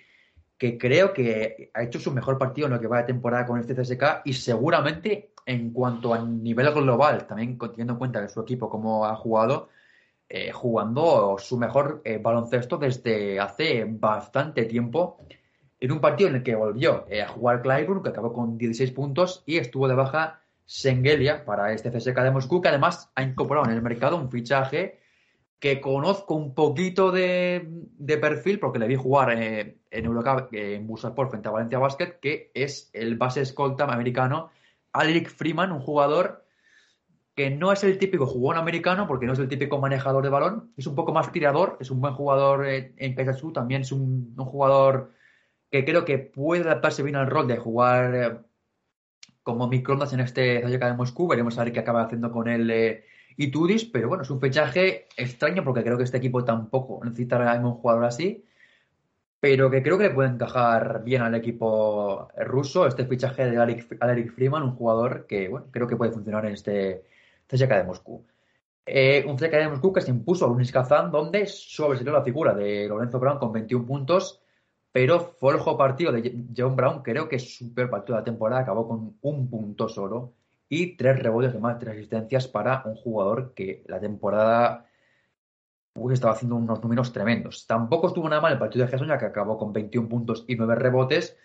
que creo que ha hecho su mejor partido en lo que va de temporada con este CSK y seguramente en cuanto a nivel global, también teniendo en cuenta que su equipo como ha jugado, eh, jugando su mejor eh, baloncesto desde hace bastante tiempo. En un partido en el que volvió eh, a jugar Clyburn, que acabó con 16 puntos, y estuvo de baja Sengelia para este CSK de Moscú, que además ha incorporado en el mercado un fichaje que conozco un poquito de, perfil, porque le vi jugar en Eurocup en Busasport frente a Valencia Basket, que es el base escolta americano Alec Freeman, un jugador que no es el típico jugón americano, porque no es el típico manejador de balón, es un poco más tirador, es un buen jugador en, en también es un, jugador que creo que puede adaptarse bien al rol de jugar eh, como microondas en este Zayaka de Moscú, veremos a ver qué acaba haciendo con él eh, y Tudis, pero bueno, es un fichaje extraño porque creo que este equipo tampoco necesita un jugador así, pero que creo que le puede encajar bien al equipo ruso. Este fichaje de Alec Freeman, un jugador que bueno, creo que puede funcionar en este CSKA de Moscú. Eh, un CSKA de Moscú que se impuso a Lunis Kazan, donde sobresalió la figura de Lorenzo Brown con 21 puntos, pero fue el juego partido de John Brown, creo que es su peor partido de la temporada, acabó con un punto solo y tres rebotes de más, tres asistencias para un jugador que la temporada estaba haciendo unos números tremendos. Tampoco estuvo nada mal el partido de Gerson, que acabó con 21 puntos y 9 rebotes,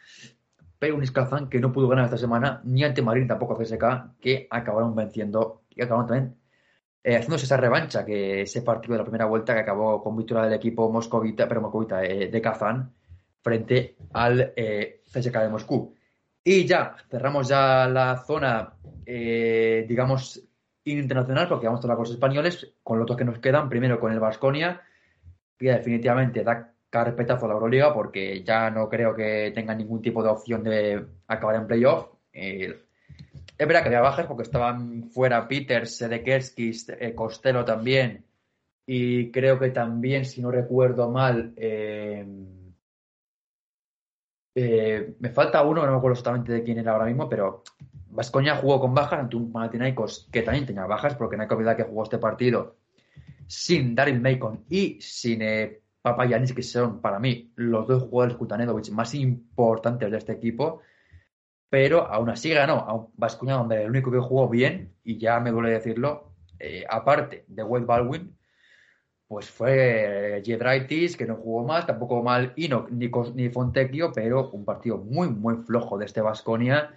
pero un Iskazan que no pudo ganar esta semana, ni ante Madrid tampoco CSK, que acabaron venciendo y acabaron también eh, haciéndose esa revancha, que ese partido de la primera vuelta que acabó con victoria del equipo moscovita, pero moscovita eh, de Kazán frente al eh, CSK de Moscú. Y ya cerramos ya la zona, digamos, internacional, porque vamos a hablar con los españoles, con los otros que nos quedan, primero con el Vasconia, que definitivamente da carpetazo a la Euroliga, porque ya no creo que tenga ningún tipo de opción de acabar en playoff. Eh, es verdad que había bajas porque estaban fuera Peters, Sedekerskis, eh, Costello también, y creo que también, si no recuerdo mal, eh, eh, me falta uno, no me acuerdo exactamente de quién era ahora mismo, pero Vascoña jugó con bajas ante un Panathinaikos que también tenía bajas, porque no hay que olvidar que jugó este partido sin Daryl Macon y sin eh, Papayanis, que son para mí los dos jugadores Kutanedovic más importantes de este equipo. Pero aún así ganó a Vascoña, donde el único que jugó bien, y ya me duele decirlo, eh, aparte de Wade Baldwin, pues fue Jedraitis, que no jugó mal, tampoco mal Enoch ni, ni Fontecchio, pero un partido muy, muy flojo de este Vasconia,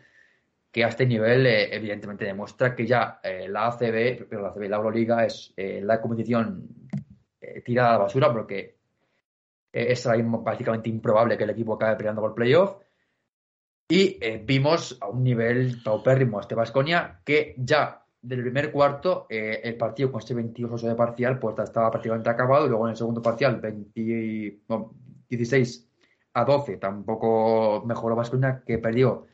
que a este nivel eh, evidentemente demuestra que ya eh, la ACB, pero la ACB, la Euroliga, es eh, la competición tirada a la basura, porque es prácticamente improbable que el equipo acabe peleando por playoff. Y vimos a un nivel paupérrimo a este Vasconia, que ya del primer cuarto, eh, el partido con ese 22 de parcial, pues estaba prácticamente acabado. Luego en el segundo parcial, 16 a 12, tampoco mejoró Vasconia, que perdió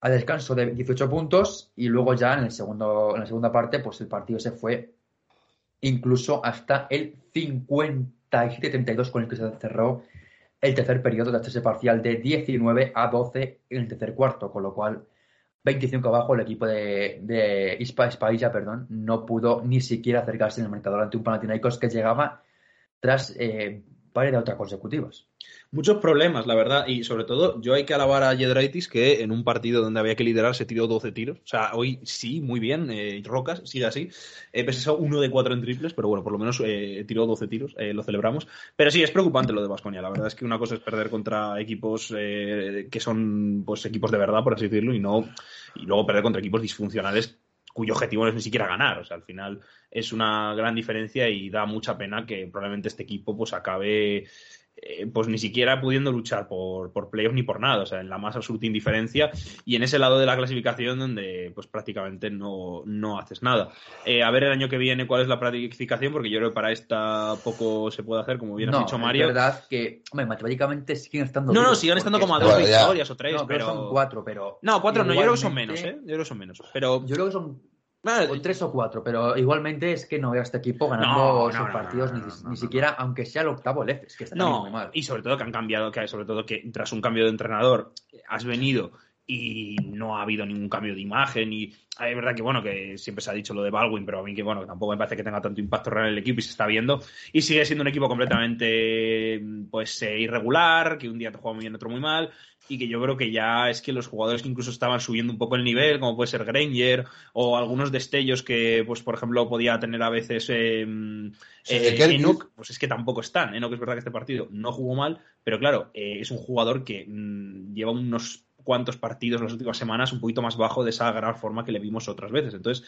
al descanso de 18 puntos. Y luego ya en, el segundo, en la segunda parte, pues el partido se fue incluso hasta el 57-32, con el que se cerró el tercer periodo de ese parcial de 19 a 12 en el tercer cuarto, con lo cual 25 abajo, el equipo de, de Ispa, perdón, no pudo ni siquiera acercarse en el marcador ante un Panathinaikos que llegaba tras eh, varias otras consecutivas. Muchos problemas, la verdad, y sobre todo yo hay que alabar a Jedraitis que en un partido donde había que liderar se tiró 12 tiros. O sea, hoy sí, muy bien, eh, Rocas, sigue así. Eh, pese a uno de cuatro en triples, pero bueno, por lo menos eh, tiró 12 tiros, eh, lo celebramos. Pero sí, es preocupante lo de Vasconia. La verdad es que una cosa es perder contra equipos que son pues equipos de verdad, por así decirlo, y no y luego perder contra equipos disfuncionales cuyo objetivo no es ni siquiera ganar. O sea, al final es una gran diferencia y da mucha pena que probablemente este equipo pues acabe eh, pues ni siquiera pudiendo luchar por, por playoffs ni por nada, o sea, en la más absoluta indiferencia y en ese lado de la clasificación donde pues prácticamente no, no haces nada. Eh, a ver el año que viene cuál es la clasificación, porque yo creo que para esta poco se puede hacer, como bien has dicho Mario. Es verdad que, hombre, matemáticamente siguen estando. No, no, siguen estando como a dos victorias o tres, pero. son cuatro, pero. No, cuatro no, yo creo que son menos, ¿eh? Yo creo que son menos. Pero... Yo creo que son o tres o cuatro, pero igualmente es que no veo a este equipo ganando sus partidos ni, siquiera, aunque sea el octavo el es que está muy mal. Y sobre todo que han cambiado, que sobre todo que tras un cambio de entrenador has venido y no ha habido ningún cambio de imagen y es verdad que bueno que siempre se ha dicho lo de Baldwin pero a mí que bueno tampoco me parece que tenga tanto impacto real en el equipo y se está viendo. Y sigue siendo un equipo completamente pues eh, irregular que un día te juega muy bien otro muy mal y que yo creo que ya es que los jugadores que incluso estaban subiendo un poco el nivel, como puede ser Granger, o algunos destellos que, pues por ejemplo, podía tener a veces eh, Enoch, pues es que tampoco están. Enoch es verdad que este partido no jugó mal, pero claro, eh, es un jugador que mm, lleva unos cuantos partidos en las últimas semanas un poquito más bajo de esa gran forma que le vimos otras veces. Entonces,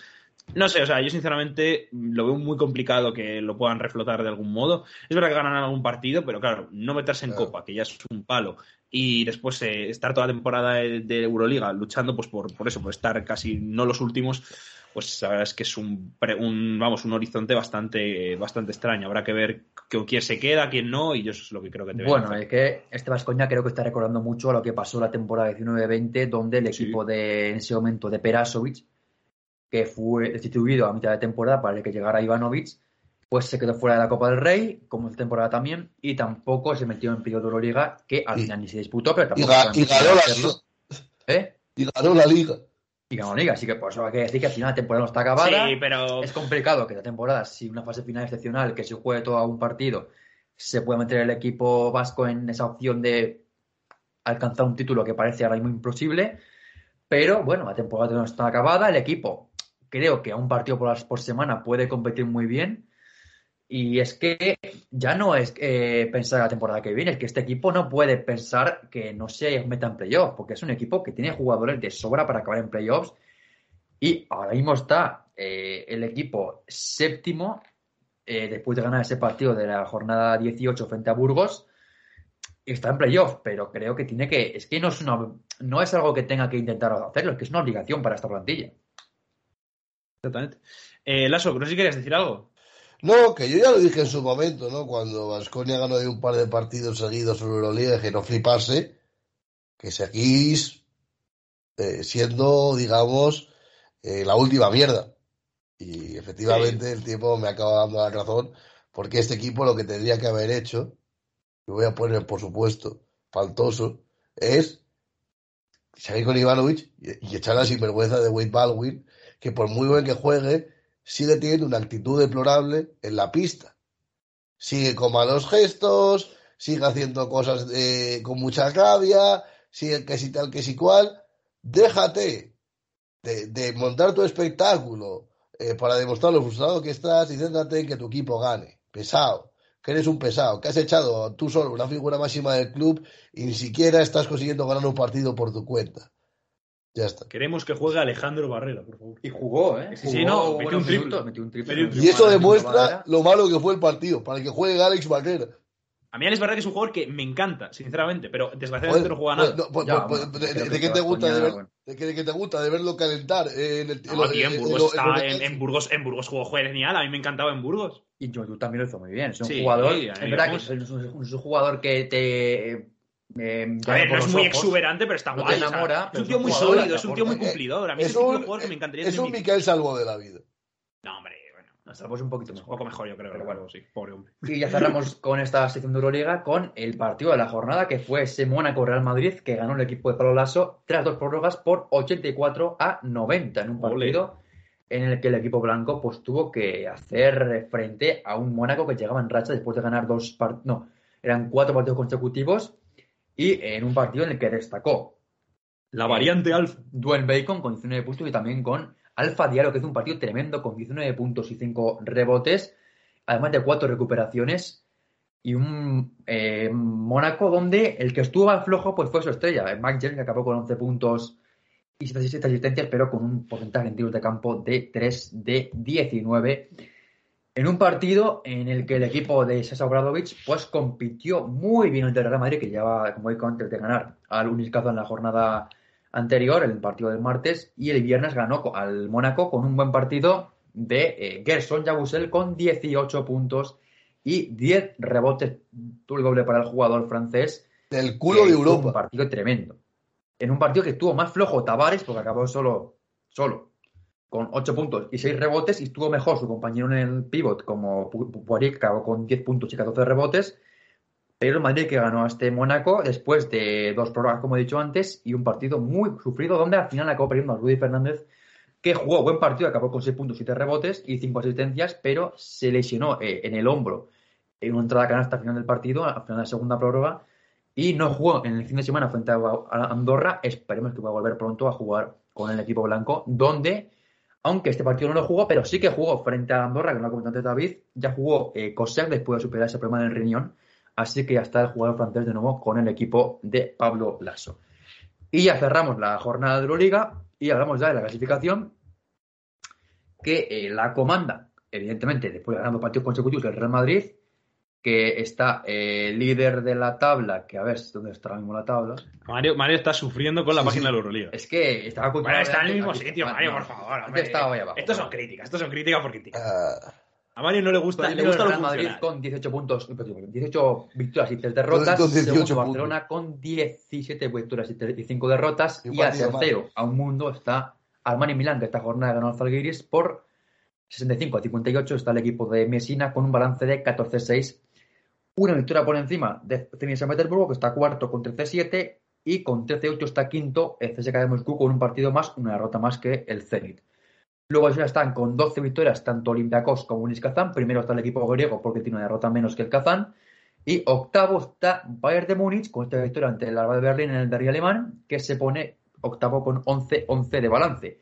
no sé, o sea, yo sinceramente lo veo muy complicado que lo puedan reflotar de algún modo. Es verdad que ganan algún partido, pero claro, no meterse en Copa, que ya es un palo, y después eh, estar toda la temporada de, Euroliga luchando pues por, por eso, por estar casi no los últimos, pues la verdad es que es un, vamos, un horizonte bastante, bastante extraño. Habrá que ver quién se queda, quién no, y yo eso es lo que creo que te Bueno, es que este Vascoña creo que está recordando mucho a lo que pasó la temporada 19-20, donde el equipo de, en ese momento de Perasovic, que fue destituido a mitad de temporada para que llegara Ivanovic, pues se quedó fuera de la Copa del Rey, como esta temporada también, y tampoco se metió en periodo de Euroliga, que al final ni se disputó, pero tampoco y, ganó la liga. ¿Eh? Y ganó la liga. Y ganó liga, así que por eso hay que decir que al final la temporada no está acabada. Sí, pero... Es complicado que la temporada, si una fase final excepcional, que se juegue todo a un partido, se pueda meter el equipo vasco en esa opción de alcanzar un título que parece ahora mismo imposible. Pero bueno, la temporada no está acabada, el equipo creo que a un partido por, por semana puede competir muy bien y es que ya no es eh, pensar la temporada que viene, es que este equipo no puede pensar que no se meta en playoffs, porque es un equipo que tiene jugadores de sobra para acabar en playoffs. Y ahora mismo está eh, el equipo séptimo, eh, después de ganar ese partido de la jornada 18 frente a Burgos. Está en playoffs, pero creo que tiene que. Es que no es, una, no es algo que tenga que intentar hacerlo, es que es una obligación para esta plantilla. Exactamente. Eh, Lasso, no sé si querías decir algo. No, que yo ya lo dije en su momento, ¿no? Cuando Vasconia ganó de un par de partidos seguidos en Euroliga, que no flipase, que seguís eh, siendo, digamos, eh, la última mierda. Y efectivamente el tiempo me acaba dando la razón, porque este equipo lo que tendría que haber hecho, y voy a poner, por supuesto, faltoso, es seguir con Ivanovic y, y echar la sinvergüenza de Wade Baldwin, que por muy buen que juegue, sigue teniendo una actitud deplorable en la pista. Sigue con malos gestos, sigue haciendo cosas eh, con mucha rabia, sigue que si tal, que si cual. Déjate de, de montar tu espectáculo eh, para demostrar lo frustrado que estás y céntrate en que tu equipo gane. Pesado, que eres un pesado, que has echado tú solo una figura máxima del club y ni siquiera estás consiguiendo ganar un partido por tu cuenta. Ya está. Queremos que juegue Alejandro Barrera, por favor. Y jugó, ¿eh? Sí, sí, no, metió un triple. metió un triple. Metió un Y eso demuestra lo malo que fue el partido, para que juegue Alex Barrera. A mí Alex Barrera es un jugador que me encanta, sinceramente, pero desgraciadamente no juega nada. De, qué te gusta de ver, te gusta verlo calentar eh, en el No, tío, en en- Burgos, en- Burgos, en Burgos jugó genial, a mí me encantaba en Burgos. Y Joyu también lo hizo muy bien. Es un Sí, jugador. sí, es verdad que vamos. es, es un, es un jugador que te. Eh, A ver, no es muy ojos. exuberante, pero está No te guay. o sea, enamora, es un tío es muy sólido, es un tío muy cumplidor. A mí es tipo de un, jugador que me encantaría es un mi Miquel Salvo de la vida. No, hombre, bueno, Nos salvamos un poquito es un mejor. poco mejor, yo creo. Pero bueno. sí, pobre hombre. Y ya cerramos con esta sección de Euroliga con el partido de la jornada que fue ese Mónaco Real Madrid que ganó el equipo de Pablo Lasso tras dos prórrogas por 84 a 90 en un Ole. partido en el que el equipo blanco pues tuvo que hacer frente a un Mónaco que llegaba en racha después de ganar dos partidos, no, eran cuatro partidos consecutivos y en un partido en el que destacó La variante alfa. Dwayne Bacon con 19 puntos y también con Alfa Diallo, que hizo un partido tremendo con 19 puntos y 5 rebotes, además de 4 recuperaciones y un eh, Mónaco donde el que estuvo más flojo pues fue su estrella, eh, Mike James, que acabó con 11 puntos y 7 asistencias, pero con un porcentaje en tiros de campo de 3 de 19. En un partido en el que el equipo de Sasa Obradovic pues compitió muy bien ante el Real Madrid, que llevaba, como digo antes de ganar al Uniscazo en la jornada anterior, el partido del martes, y el viernes ganó al Mónaco con un buen partido de eh, Gerson Yabusel con 18 puntos y 10 rebotes, el doble para el jugador francés. Del culo de hizo Un Europa. partido tremendo. En un partido que estuvo más flojo Tavares, porque acabó solo, solo, con 8 puntos y 6 rebotes, y estuvo mejor su compañero en el pivot, como Poirier, que acabó con 10 puntos y 14 rebotes. Pero el Madrid que ganó a este Mónaco después de dos prórrogas, como he dicho antes, y un partido muy sufrido, donde al final acabó perdiendo a Rudy Fernández, que jugó buen partido, acabó con 6 puntos, 7 rebotes y 5 asistencias, pero se lesionó eh, en el hombro en una entrada canasta al final del partido, al final de la segunda prórroga, y no jugó en el fin de semana frente a Andorra. Esperemos que pueda volver pronto a jugar con el equipo blanco, donde, aunque este partido no lo jugó, pero sí que jugó frente a Andorra, que no lo comentó antes David, ya jugó eh, después de superar ese problema del riñón, así que ya está el jugador francés de nuevo con el equipo de Pablo Lasso. Y ya cerramos la jornada de Euroliga y hablamos ya de la clasificación, que eh, la comanda, evidentemente, después de ganar dos partidos consecutivos, el Real Madrid, que está eh, líder de la tabla, que a ver dónde está ahora mismo la tabla. Mario, Mario está sufriendo con la Sí, página sí. de la Euroliga. Es que estaba Bueno, está en el mismo aquí- sitio, Mario, no, por favor. hombre. estaba ahí abajo. Estos son críticas, estos son críticas por críticas. Ah, A Mario no le gusta, le Primero gusta Real Madrid con 18 puntos, 18 victorias y 3 derrotas. Con 18 Segundo puntos. Barcelona con 17 victorias y 5 derrotas. Y Y más. tercero, a un mundo, está Armani Milán, que esta jornada ganó al Zalgiris por 65 a 58. Está el equipo de Messina con un balance de 14-6. Una victoria por encima de Zenit San Petersburgo, que está cuarto con 13-7. Y con 13-8 está quinto el CSKA de Moscú con un partido más, una derrota más que el Zenit. Luego ya están con 12 victorias tanto Olympiacos como Unis Kazán. Primero está el equipo griego porque tiene una derrota menos que el Kazán. Y octavo está Bayern de Múnich con esta victoria ante el Alba de Berlín en el derby alemán, que se pone octavo con 11-11 de balance.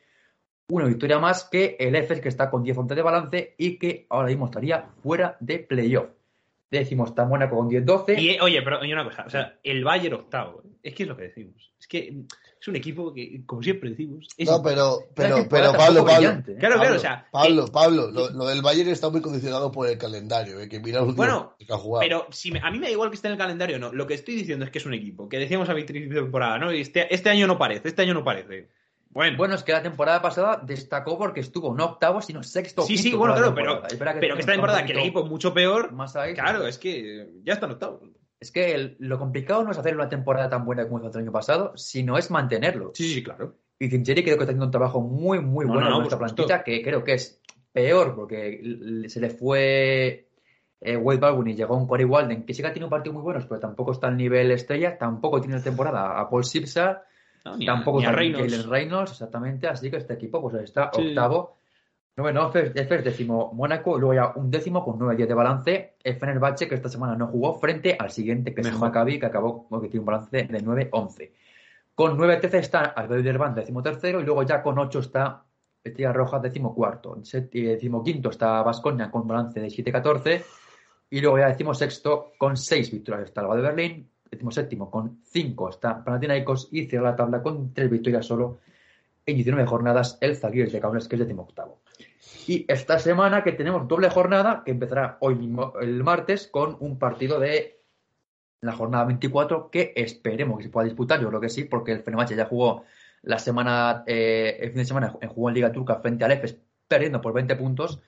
Una victoria más que el EFES, que está con 10-11 de balance y que ahora mismo estaría fuera de playoff. Décimo está Mónaco con 10-12. Y, eh, oye, pero oye una cosa, o sea, el Bayern octavo, ¿eh? es que es lo que decimos. Es que es un equipo que, como siempre decimos, es no, pero, pero, pero Pablo, Pablo, brillante, ¿eh? Claro, Pablo, claro, o sea, Pablo, que- Pablo, lo, lo del Bayern está muy condicionado por el calendario, eh, que mira los Bueno, que ha jugado. Pero si me- a mí me da igual que esté en el calendario o no. Lo que estoy diciendo es que es un equipo. Que decíamos a principio de temporada, ¿no? Y Este, este año no parece, este año no parece. Bueno, Bueno, es que la temporada pasada destacó porque estuvo no octavo, sino sexto. sí, quinto sí, bueno, la claro, pero, temporada. Espera pero que esta temporada que el equipo mucho peor, Más ahí, claro, es que ya está octavo. Es que el- lo complicado no es hacer una temporada tan buena como hizo el año pasado, sino es mantenerlo. Sí, sí, claro. Y Cincheri creo que está haciendo un trabajo muy, muy No, bueno no, esta supuesto. plantilla, que creo que es peor porque se le fue eh, Wade Baldwin y llegó un Corey Walden, que sí que ha tenido un partido muy buenos, pero tampoco está al nivel estrella, tampoco tiene temporada a Paul Sipsa, No, ni a- tampoco ni a Reynolds. Reynolds, exactamente, así que este equipo pues está Sí. octavo. Noveno, Efes, Efes, décimo Mónaco, luego ya un décimo con 9-10 de balance. El Fenerbahce, que esta semana no jugó, frente al siguiente, que es. Maccabi, que acabó bueno, que tiene un balance de 9-11. Con 9-13 está Alberderban, décimo tercero, y luego ya con 8 está Estrella Roja, décimo cuarto. Décimo quinto está Vascoña con balance de 7-14, y luego ya décimo sexto con 6 victorias está Alba de Berlín, séptimo con 5 está Panathinaikos, y cierra la tabla con 3 victorias solo en 19 jornadas el Zagreus de Kaunas, que es décimo octavo. Y esta semana que tenemos doble jornada, que empezará hoy mismo, el martes, con un partido de la jornada 24 que esperemos que se pueda disputar. Yo creo que sí, porque el Fenerbahce ya jugó la semana, eh, el fin de semana, jugó en Liga Turca frente al EFES, perdiendo por 20 puntos.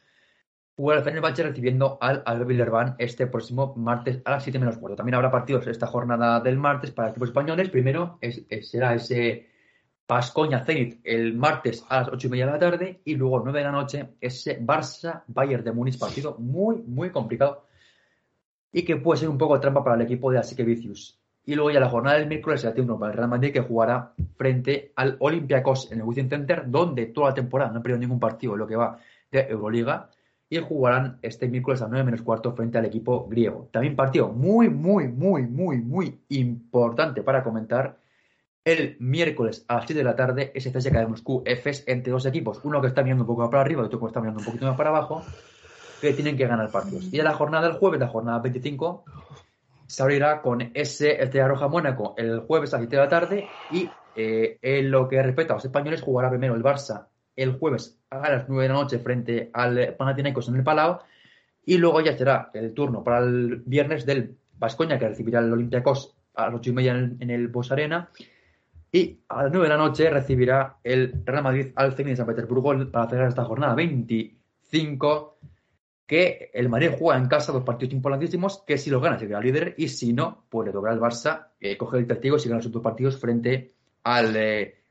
Jugó el Fenerbahce recibiendo al Albert Villerban este próximo martes a las 7 menos cuarto. También habrá partidos esta jornada del martes para equipos españoles. Primero es- es- será ese Pascoña Zenit el martes a las 8 y media de la tarde y luego 9 de la noche ese Barça Bayern de Múnich partido muy muy complicado y que puede ser un poco trampa para el equipo de Asique Vicius. Y luego ya la jornada del miércoles será uno para el Real Madrid que jugará frente al Olympiacos en el Wizzing Center donde toda la temporada no ha perdido ningún partido en lo que va de Euroliga y jugarán este miércoles a 9 menos cuarto frente al equipo griego. También partido muy muy muy muy muy importante para comentar el miércoles a las 7 de la tarde ese CSKA de Moscú EFES entre dos equipos, uno que está mirando un poco más para arriba y otro que está mirando un poquito más para abajo, que tienen que ganar partidos. Y en la jornada del jueves, la jornada 25, se abrirá con ese Estrella Roja Mónaco el jueves a las 7 de la tarde y eh, en lo que respecta a los españoles jugará primero el Barça el jueves a las 9 de la noche frente al Panathinaikos en el Palau y luego ya será el turno para el viernes del Vascoña que recibirá el Olympiacos a las 8 y media en el, Bosch Arena y a las 9 de la noche recibirá el Real Madrid al Zenit de San Petersburgo para cerrar esta jornada 25 que el Madrid juega en casa dos partidos importantísimos que si los gana seguirá líder y si no, pues le tocará al Barça eh, coger el testigo y si gana sus dos partidos frente al eh,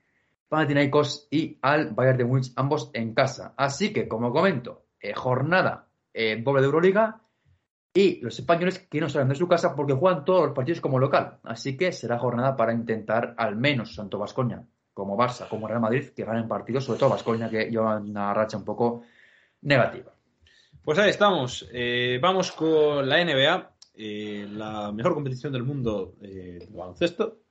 Panathinaikos y al Bayern de Múnich, ambos en casa. Así que, como comento, eh, jornada eh, doble de Euroliga y los españoles que no salen de su casa porque juegan todos los partidos como local. Así que será jornada para intentar al menos tanto Vascoña como Barça como Real Madrid que ganen partidos, sobre todo Vascoña que lleva una racha un poco negativa. Pues ahí estamos. Eh, vamos con la NBA, eh, la mejor competición del mundo de baloncesto.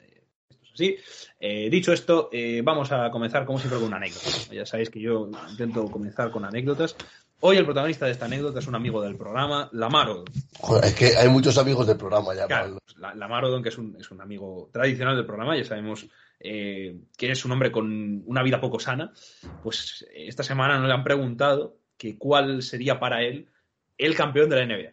Así. Eh, dicho esto, eh, vamos a comenzar como siempre con una anécdota. Ya sabéis que yo intento comenzar con anécdotas. Hoy el protagonista de esta anécdota es un amigo del programa, Lamaro. Joder, es que hay muchos amigos del programa ya. Claro, pues, la- Lamar Odom, que es un, es un amigo tradicional del programa, ya sabemos eh, que es un hombre con una vida poco sana, pues eh, esta semana nos le han preguntado que cuál sería para él el campeón de la NBA.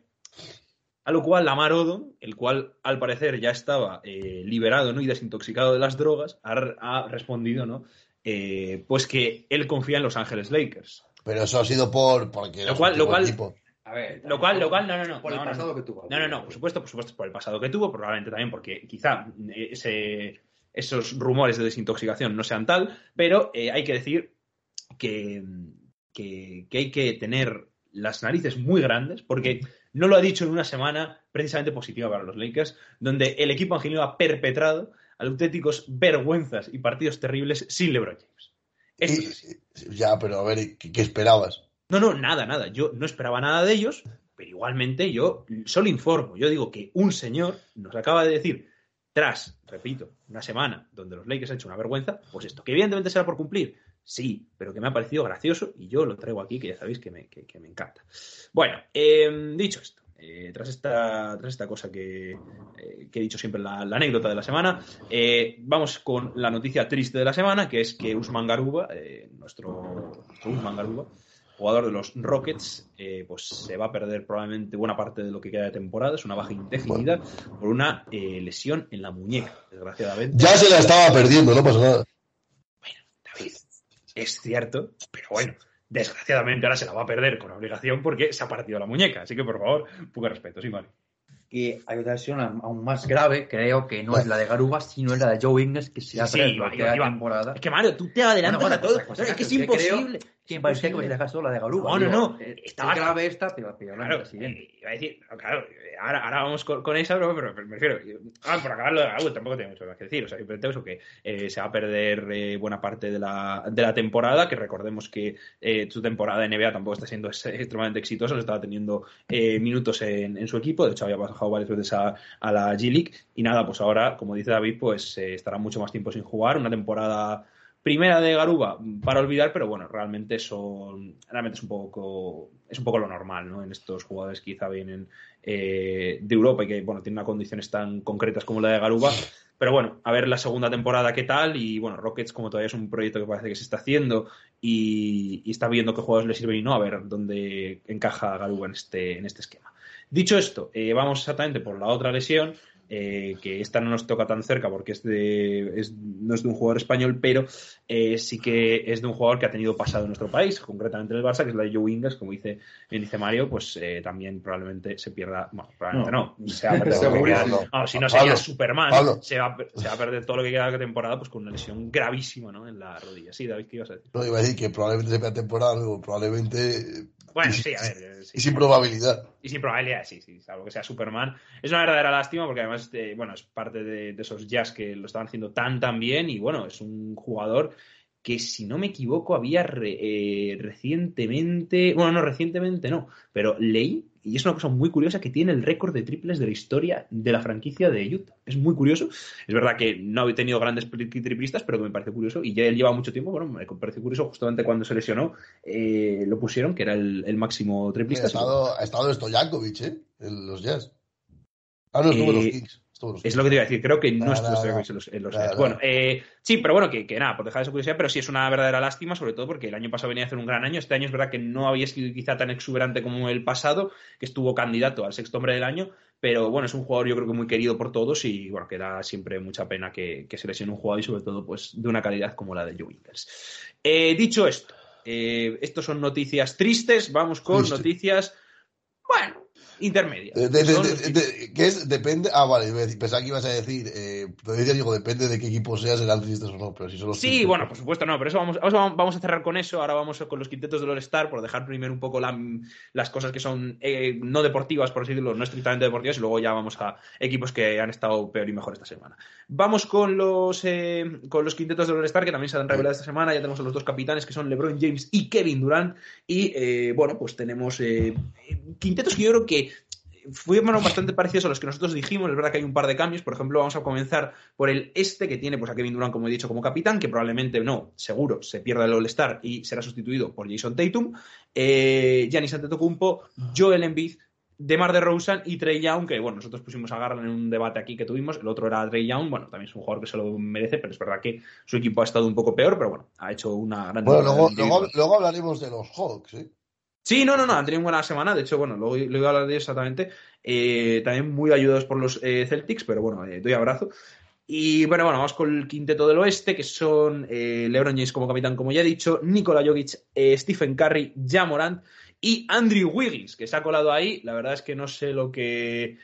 A lo cual Lamar Odom, el cual al parecer ya estaba eh, liberado ¿no? y desintoxicado de las drogas, ha, ha respondido ¿no? Eh, pues que él confía en Los Ángeles Lakers. Pero eso ha sido por porque Lo cual- lo tipo cual- tipo. A ver, Lo cual, lo cual, no, no, no. por no, el pasado no. que tuvo. No, no, no, por supuesto, por supuesto, por el pasado que tuvo, probablemente también porque quizá eh, ese, esos rumores de desintoxicación no sean tal, pero eh, hay que decir que, que, que hay que tener las narices muy grandes porque no lo ha dicho en una semana precisamente positiva para los Lakers, donde el equipo angelino ha perpetrado auténticos vergüenzas y partidos terribles sin LeBron James. Esto es ya, pero a ver, ¿qué, qué esperabas? No, no, nada, nada. Yo no esperaba nada de ellos, pero igualmente yo solo informo. Yo digo que un señor nos acaba de decir, tras, repito, una semana donde los Lakers han hecho una vergüenza, pues esto, que evidentemente será por cumplir. Sí, pero que me ha parecido gracioso y yo lo traigo aquí, que ya sabéis que me, que, que me encanta. Bueno, eh, dicho esto, eh, tras, esta, tras esta cosa que, eh, que he dicho siempre, la, la anécdota de la semana, eh, vamos con la noticia triste de la semana, que es que Usman Garuba, eh, nuestro, nuestro Usman Garuba, jugador de los Rockets, eh, pues se va a perder probablemente buena parte de lo que queda de temporada. Es una baja indefinida por una eh, lesión en la muñeca, desgraciadamente. Ya se la estaba perdiendo, no pasa nada. Es cierto, pero bueno, desgraciadamente ahora se la va a perder con obligación porque se ha partido la muñeca. Así que, por favor, poco respeto, sí, vale. Y hay otra lesión aún más grave, creo que no es la de Garuba, sino es la de Joe Ingles, que se ha Sí, perdido iba- aquella iba- temporada. Es que, Mario, tú te adelantas Bueno, a todo. pues, es que es que imposible. Que parecía que me dejas solo la de Garuba. No, no, no, eh, estaba- Es grave esta, pero, Claro, siguiente. eh, iba a decir, claro, eh, ahora, ahora vamos con, con esa, pero, pero, me refiero, ah, por acabar lo de Gaúl tampoco tengo mucho más que decir, o sea, simplemente eso que eh, se va a perder eh, buena parte de la, de la temporada, que recordemos que eh, su temporada de NBA tampoco está siendo ex- extremadamente exitosa, no estaba teniendo minutos en, en su equipo, de hecho había bajado varias veces a, a la G-League, y nada, pues ahora, como dice David, pues eh, estará mucho más tiempo sin jugar, una temporada primera de Garuba para olvidar, pero bueno, realmente son realmente es un poco es un poco lo normal, ¿no? En estos jugadores que quizá vienen eh, de Europa y que bueno tienen unas condiciones tan concretas como la de Garuba. Pero bueno, a ver la segunda temporada qué tal. Y bueno, Rockets, como todavía es un proyecto que parece que se está haciendo y, y está viendo qué jugadores le sirven y no, a ver dónde encaja Garuba en este, en este esquema. Dicho esto, eh, vamos exactamente por la otra lesión, eh, que esta no nos toca tan cerca porque es de, es- no es de un jugador español, pero eh, sí que es de un jugador que ha tenido pasado en nuestro país, concretamente en el Barça, que es la de Joe como dice, bien dice Mario, pues eh, también probablemente se pierda, bueno, probablemente no, se va a perder todo queda. No, si no Pablo, sería Superman, Pablo. se va, a per- se va a perder todo lo que queda de temporada pues con una lesión gravísima ¿no? en la rodilla. Sí, David, ¿qué ibas a decir? No, iba a decir que probablemente se vea temporada, probablemente. Bueno, sí, a ver. eh, sí. Y sin probabilidad. Y sin probabilidad, sí, sí, salvo que sea Superman. Es una verdadera lástima porque además, eh, bueno, es parte de, de esos jazz que lo estaban haciendo tan, tan bien y bueno, es un jugador que si no me equivoco había re- eh, recientemente, bueno, no recientemente no, pero leí, y es una cosa muy curiosa, que tiene el récord de triples de la historia de la franquicia de Utah. Es muy curioso. Es verdad que no he tenido grandes tri- triplistas, pero que me parece curioso. Y ya él lleva mucho tiempo, bueno, me parece curioso, justamente cuando se lesionó, eh, lo pusieron, que era el, el máximo Ha triplista. estado, ha estado Stojankovic, ¿eh? En los Jazz. Ah, no, estuvo en los Eh, Kings. Es lo que te iba a decir, creo que no estuvo en los, nada. Bueno, eh, sí, pero bueno, que, que nada, por dejar esa curiosidad, pero sí es una verdadera lástima, sobre todo porque el año pasado venía a hacer un gran año. Este año es verdad que no había sido quizá tan exuberante como el pasado, que estuvo candidato al sexto hombre del año, pero bueno, es un jugador yo creo que muy querido por todos y bueno, que da siempre mucha pena que, que se lesione un jugador y sobre todo pues de una calidad como la de Joe Ingles. Eh, dicho esto, eh, estos son noticias tristes, vamos con Triste. noticias, bueno, intermedias. De- que es, depende. Ah, vale, pensaba que ibas a decir. Eh, decía, digo, depende de qué equipo seas, serán tristes o no. Pero si son los Sí, bueno, por supuesto, no, pero eso vamos, vamos a- vamos a cerrar con eso. Ahora vamos con los quintetos del All-Star por dejar primero un poco la- las cosas que son eh, no deportivas, por así decirlo, no estrictamente deportivas, y luego ya vamos a equipos que han estado peor y mejor esta semana. Vamos con los, eh, con los quintetos del All-Star que también se han revelado esta semana. Ya tenemos a los dos capitanes que son LeBron James y Kevin Durant. Y eh, bueno, pues tenemos quintetos que yo creo que fueron bastante parecidos a los que nosotros dijimos. Es verdad que hay un par de cambios. Por ejemplo, vamos a comenzar por el este, que tiene pues, a Kevin Durant, como he dicho, como capitán, que probablemente no, seguro, se pierda el All-Star y será sustituido por Jason Tatum. Eh, Giannis Antetokounmpo, Joel Embiid, DeMar DeRozan y Trey Young, que bueno, nosotros pusimos a Garland en un debate aquí que tuvimos. El otro era Trey Young. Bueno, también es un jugador que se lo merece, pero es verdad que su equipo ha estado un poco peor, pero bueno, ha hecho una gran Bueno, luego, luego, luego hablaremos de los Hawks, ¿eh? Sí, no, no, no, han tenido una buena semana. De hecho, bueno, luego lo iba a hablar de exactamente. Eh, también muy ayudados por los eh, Celtics, pero bueno, eh, doy abrazo. Y bueno, bueno, vamos con el quinteto del oeste, que son LeBron James como capitán, como ya he dicho, Nikola Jokic, Stephen Curry, Ja Morant y Andrew Wiggins, que se ha colado ahí. La verdad es que no sé lo que.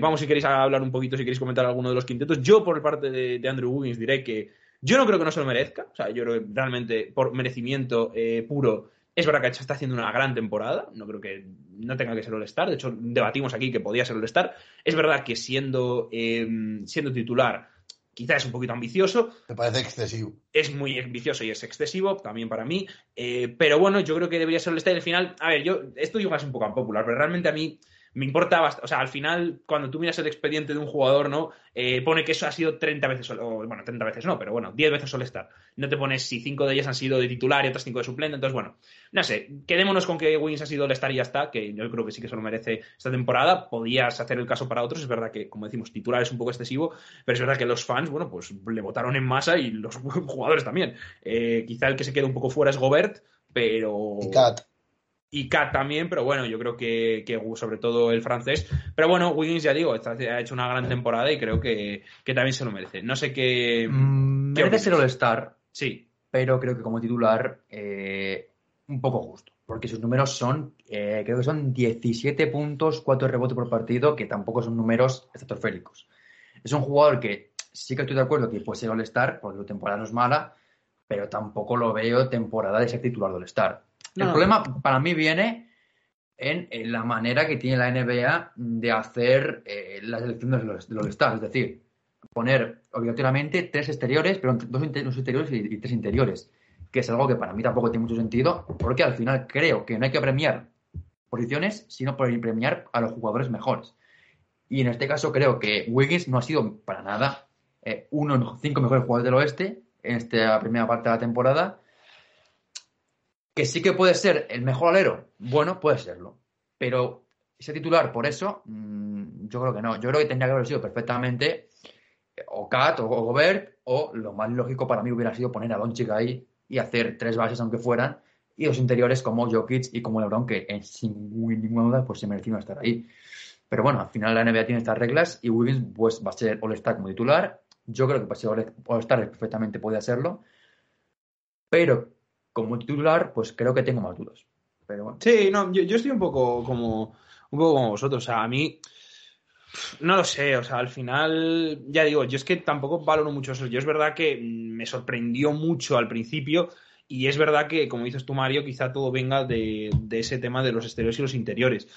vamos, si queréis hablar un poquito, si queréis comentar alguno de los quintetos. Yo, por parte de, de Andrew Wiggins, diré que yo no creo que no se lo merezca. O sea, yo creo que realmente, por merecimiento puro, es verdad que está haciendo una gran temporada, no creo que no tenga que ser All-Star, de hecho debatimos aquí que podía ser All-Star. Es verdad que siendo, eh, siendo titular quizá es un poquito ambicioso, Me parece excesivo. es muy ambicioso y es excesivo también para mí, eh, pero bueno, yo creo que debería ser All-Star y al final, a ver, yo, esto igual es un poco unpopular, pero realmente a mí me importa bastante, o sea, al final, cuando tú miras el expediente de un jugador, ¿no? Eh, pone que eso ha sido 30 veces, o, bueno, 30 veces no, pero bueno, 10 veces All-Star. No te pones si 5 de ellas han sido de titular y otras 5 de suplente, entonces bueno, no sé, quedémonos con que Wiggins ha sido All-Star y ya está, que yo creo que sí que se lo merece esta temporada. Podías hacer el caso para otros, es verdad que, como decimos, titular es un poco excesivo, pero es verdad que los fans, bueno, pues le votaron en masa y los jugadores también. Eh, quizá el que se queda un poco fuera es Gobert, pero. Y Kat también, pero bueno, yo creo que, que sobre todo el francés. Pero bueno, Wiggins, ya digo, está- ha hecho una gran temporada y creo que, que también se lo merece. No sé qué. Mm, ¿Qué merece ser? All-Star, Sí, pero creo que como titular eh, un poco justo, porque sus números son, eh, creo que son 17 puntos, 4 rebotes por partido, que tampoco son números estratosféricos. Es un jugador que sí que estoy de acuerdo que puede ser All-Star, porque su temporada no es mala, pero tampoco lo veo temporada de ser titular de All-Star. El No. problema para mí viene en, en la manera que tiene la NBA de hacer eh, la selección de los, de los All-Star, es decir, poner obligatoriamente tres exteriores, pero dos, inte- dos exteriores y, y tres interiores, que es algo que para mí tampoco tiene mucho sentido, porque al final creo que no hay que premiar posiciones, sino por premiar a los jugadores mejores. Y en este caso creo que Wiggins no ha sido para nada eh, uno de los cinco mejores jugadores del oeste en esta primera parte de la temporada. Que sí que puede ser el mejor alero, bueno, puede serlo. Pero ese titular, por eso, mm, yo creo que no. Yo creo que tendría que haber sido perfectamente eh, o Kat o Gobert, o lo más lógico para mí hubiera sido poner a Doncic ahí y hacer tres bases aunque fueran, y los interiores como Jokic y como LeBron, que en, sin ninguna duda pues se merecieron estar ahí. Pero bueno, al final la NBA tiene estas reglas y Wiggins pues va a ser All-Star como titular. Yo creo que para ser All- All-Star perfectamente puede hacerlo. Pero como titular, pues creo que tengo más dudas. Pero bueno. Sí, no, yo, estoy un poco como un poco como vosotros. A mí no lo sé. O sea, al final, ya digo, yo es que tampoco valoro mucho eso. Yo es verdad que me sorprendió mucho al principio. Y es verdad que, como dices tú, Mario, quizá todo venga de, de ese tema de los exteriores y los interiores.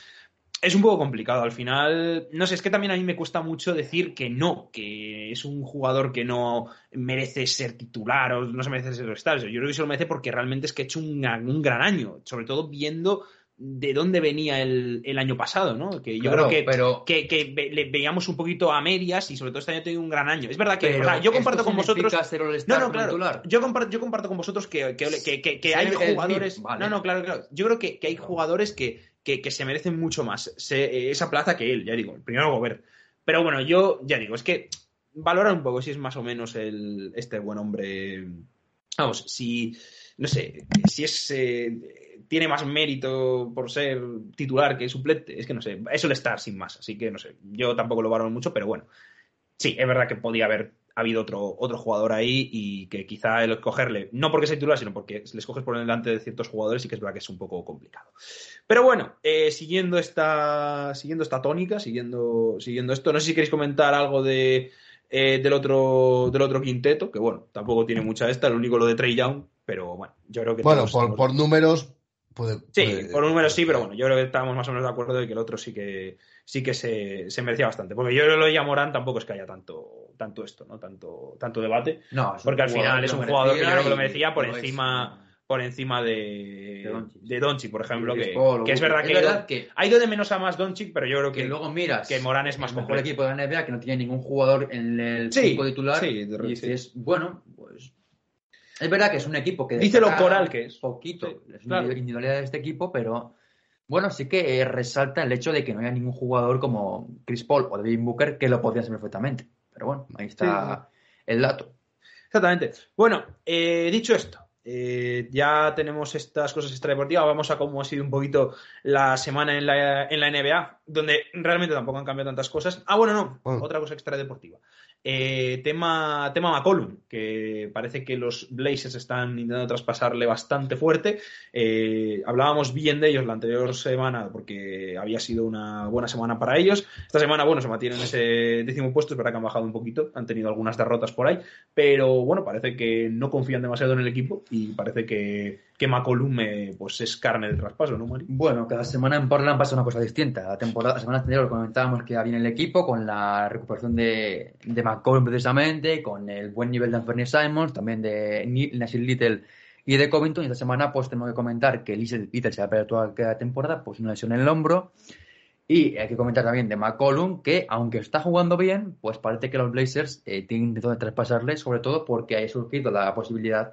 Es un poco complicado. Al final, no sé, es que también a mí me cuesta mucho decir que no, que es un jugador que no merece ser titular o no se merece ser All-Star. Yo creo que se lo merece porque realmente es que ha hecho un, un gran año, sobre todo viendo de dónde venía el, el año pasado, ¿no? Que yo Claro, creo que, pero- que, que le veíamos un poquito a medias y sobre todo este año ha tenido un gran año. Es verdad que, Pero o sea, yo comparto ¿esto con vosotros. No, no, claro. titular? Yo comparto, yo comparto con vosotros que, que, hay jugadores. vale. No, no, claro, claro. Yo creo que, que hay jugadores que, que, que se merecen mucho más eh, esa plaza que él, ya digo. El primero Gobert. Pero bueno, yo ya digo, es que valorar un poco si es más o menos el, este buen hombre. Vamos, si. No sé, si es. eh, tiene más mérito por ser titular que suplente. Es que no sé, es el estar sin más. Así que no sé, yo tampoco lo valoro mucho, pero bueno. Sí, es verdad que podía haber habido otro, otro jugador ahí y que quizá el escogerle, no porque sea titular, sino porque le escoges por delante de ciertos jugadores y que es verdad que es un poco complicado. Pero bueno, eh, siguiendo, esta, siguiendo esta tónica, siguiendo, siguiendo esto, no sé si queréis comentar algo de, eh, del, otro, del otro quinteto, que bueno, tampoco tiene mucha esta, lo único lo de Trey Young, pero bueno, yo creo que... Bueno, por, estamos- por números puede. Sí, por números sí, pero bueno, yo creo que estamos más o menos de acuerdo de que el otro sí que sí que se, se merecía bastante. Porque yo lo de Yamorán tampoco es que haya tanto, tanto esto, ¿no? Tanto, tanto debate. No, Porque al final es un jugador que yo creo que lo merecía por es. encima, por encima de, De por ejemplo, que, Chris Paul, que es verdad es que, verdad que- ha ido de menos a más Doncic, pero yo creo que, luego miras que Morán es más el mejor completo. equipo de la NBA que no tiene ningún jugador en el Sí, equipo titular sí, y dices, bueno, pues es verdad que es un equipo que Dice lo coral que es. poquito, Sí, es una claro. individualidad de este equipo, pero bueno, sí que eh, resalta el hecho de que no haya ningún jugador como Chris Paul o Devin Booker que lo podría ser perfectamente. Pero bueno, ahí está el dato. Exactamente. Bueno, eh, dicho esto, eh, ya tenemos estas cosas extradeportivas. Vamos a cómo ha sido un poquito la semana en la, en la NBA, donde realmente tampoco han cambiado tantas cosas. Ah, bueno, no, Bueno. otra cosa extradeportiva. Eh, tema, tema McCollum, que parece que los Blazers están intentando traspasarle bastante fuerte. Eh, hablábamos bien de ellos la anterior semana porque había sido una buena semana para ellos. Esta semana, bueno, se mantienen en ese décimo puesto, es verdad que han bajado un poquito, han tenido algunas derrotas por ahí, pero bueno, parece que no confían demasiado en el equipo y parece que, que McCollum eh, pues es carne de traspaso, ¿no, Mari? Bueno, cada semana en Portland pasa una cosa distinta. La temporada, semana anterior comentábamos que había en el equipo con la recuperación de, de McCollum precisamente, con el buen nivel de Anthony Simons, también de Nasir Little y de Covington. Esta semana pues tenemos que comentar que Nasir Little se va a perder toda la temporada, pues una lesión en el hombro. Y hay que comentar también de McCollum, que aunque está jugando bien, pues parece que los Blazers eh, tienen intención de traspasarle, sobre todo porque ha surgido la posibilidad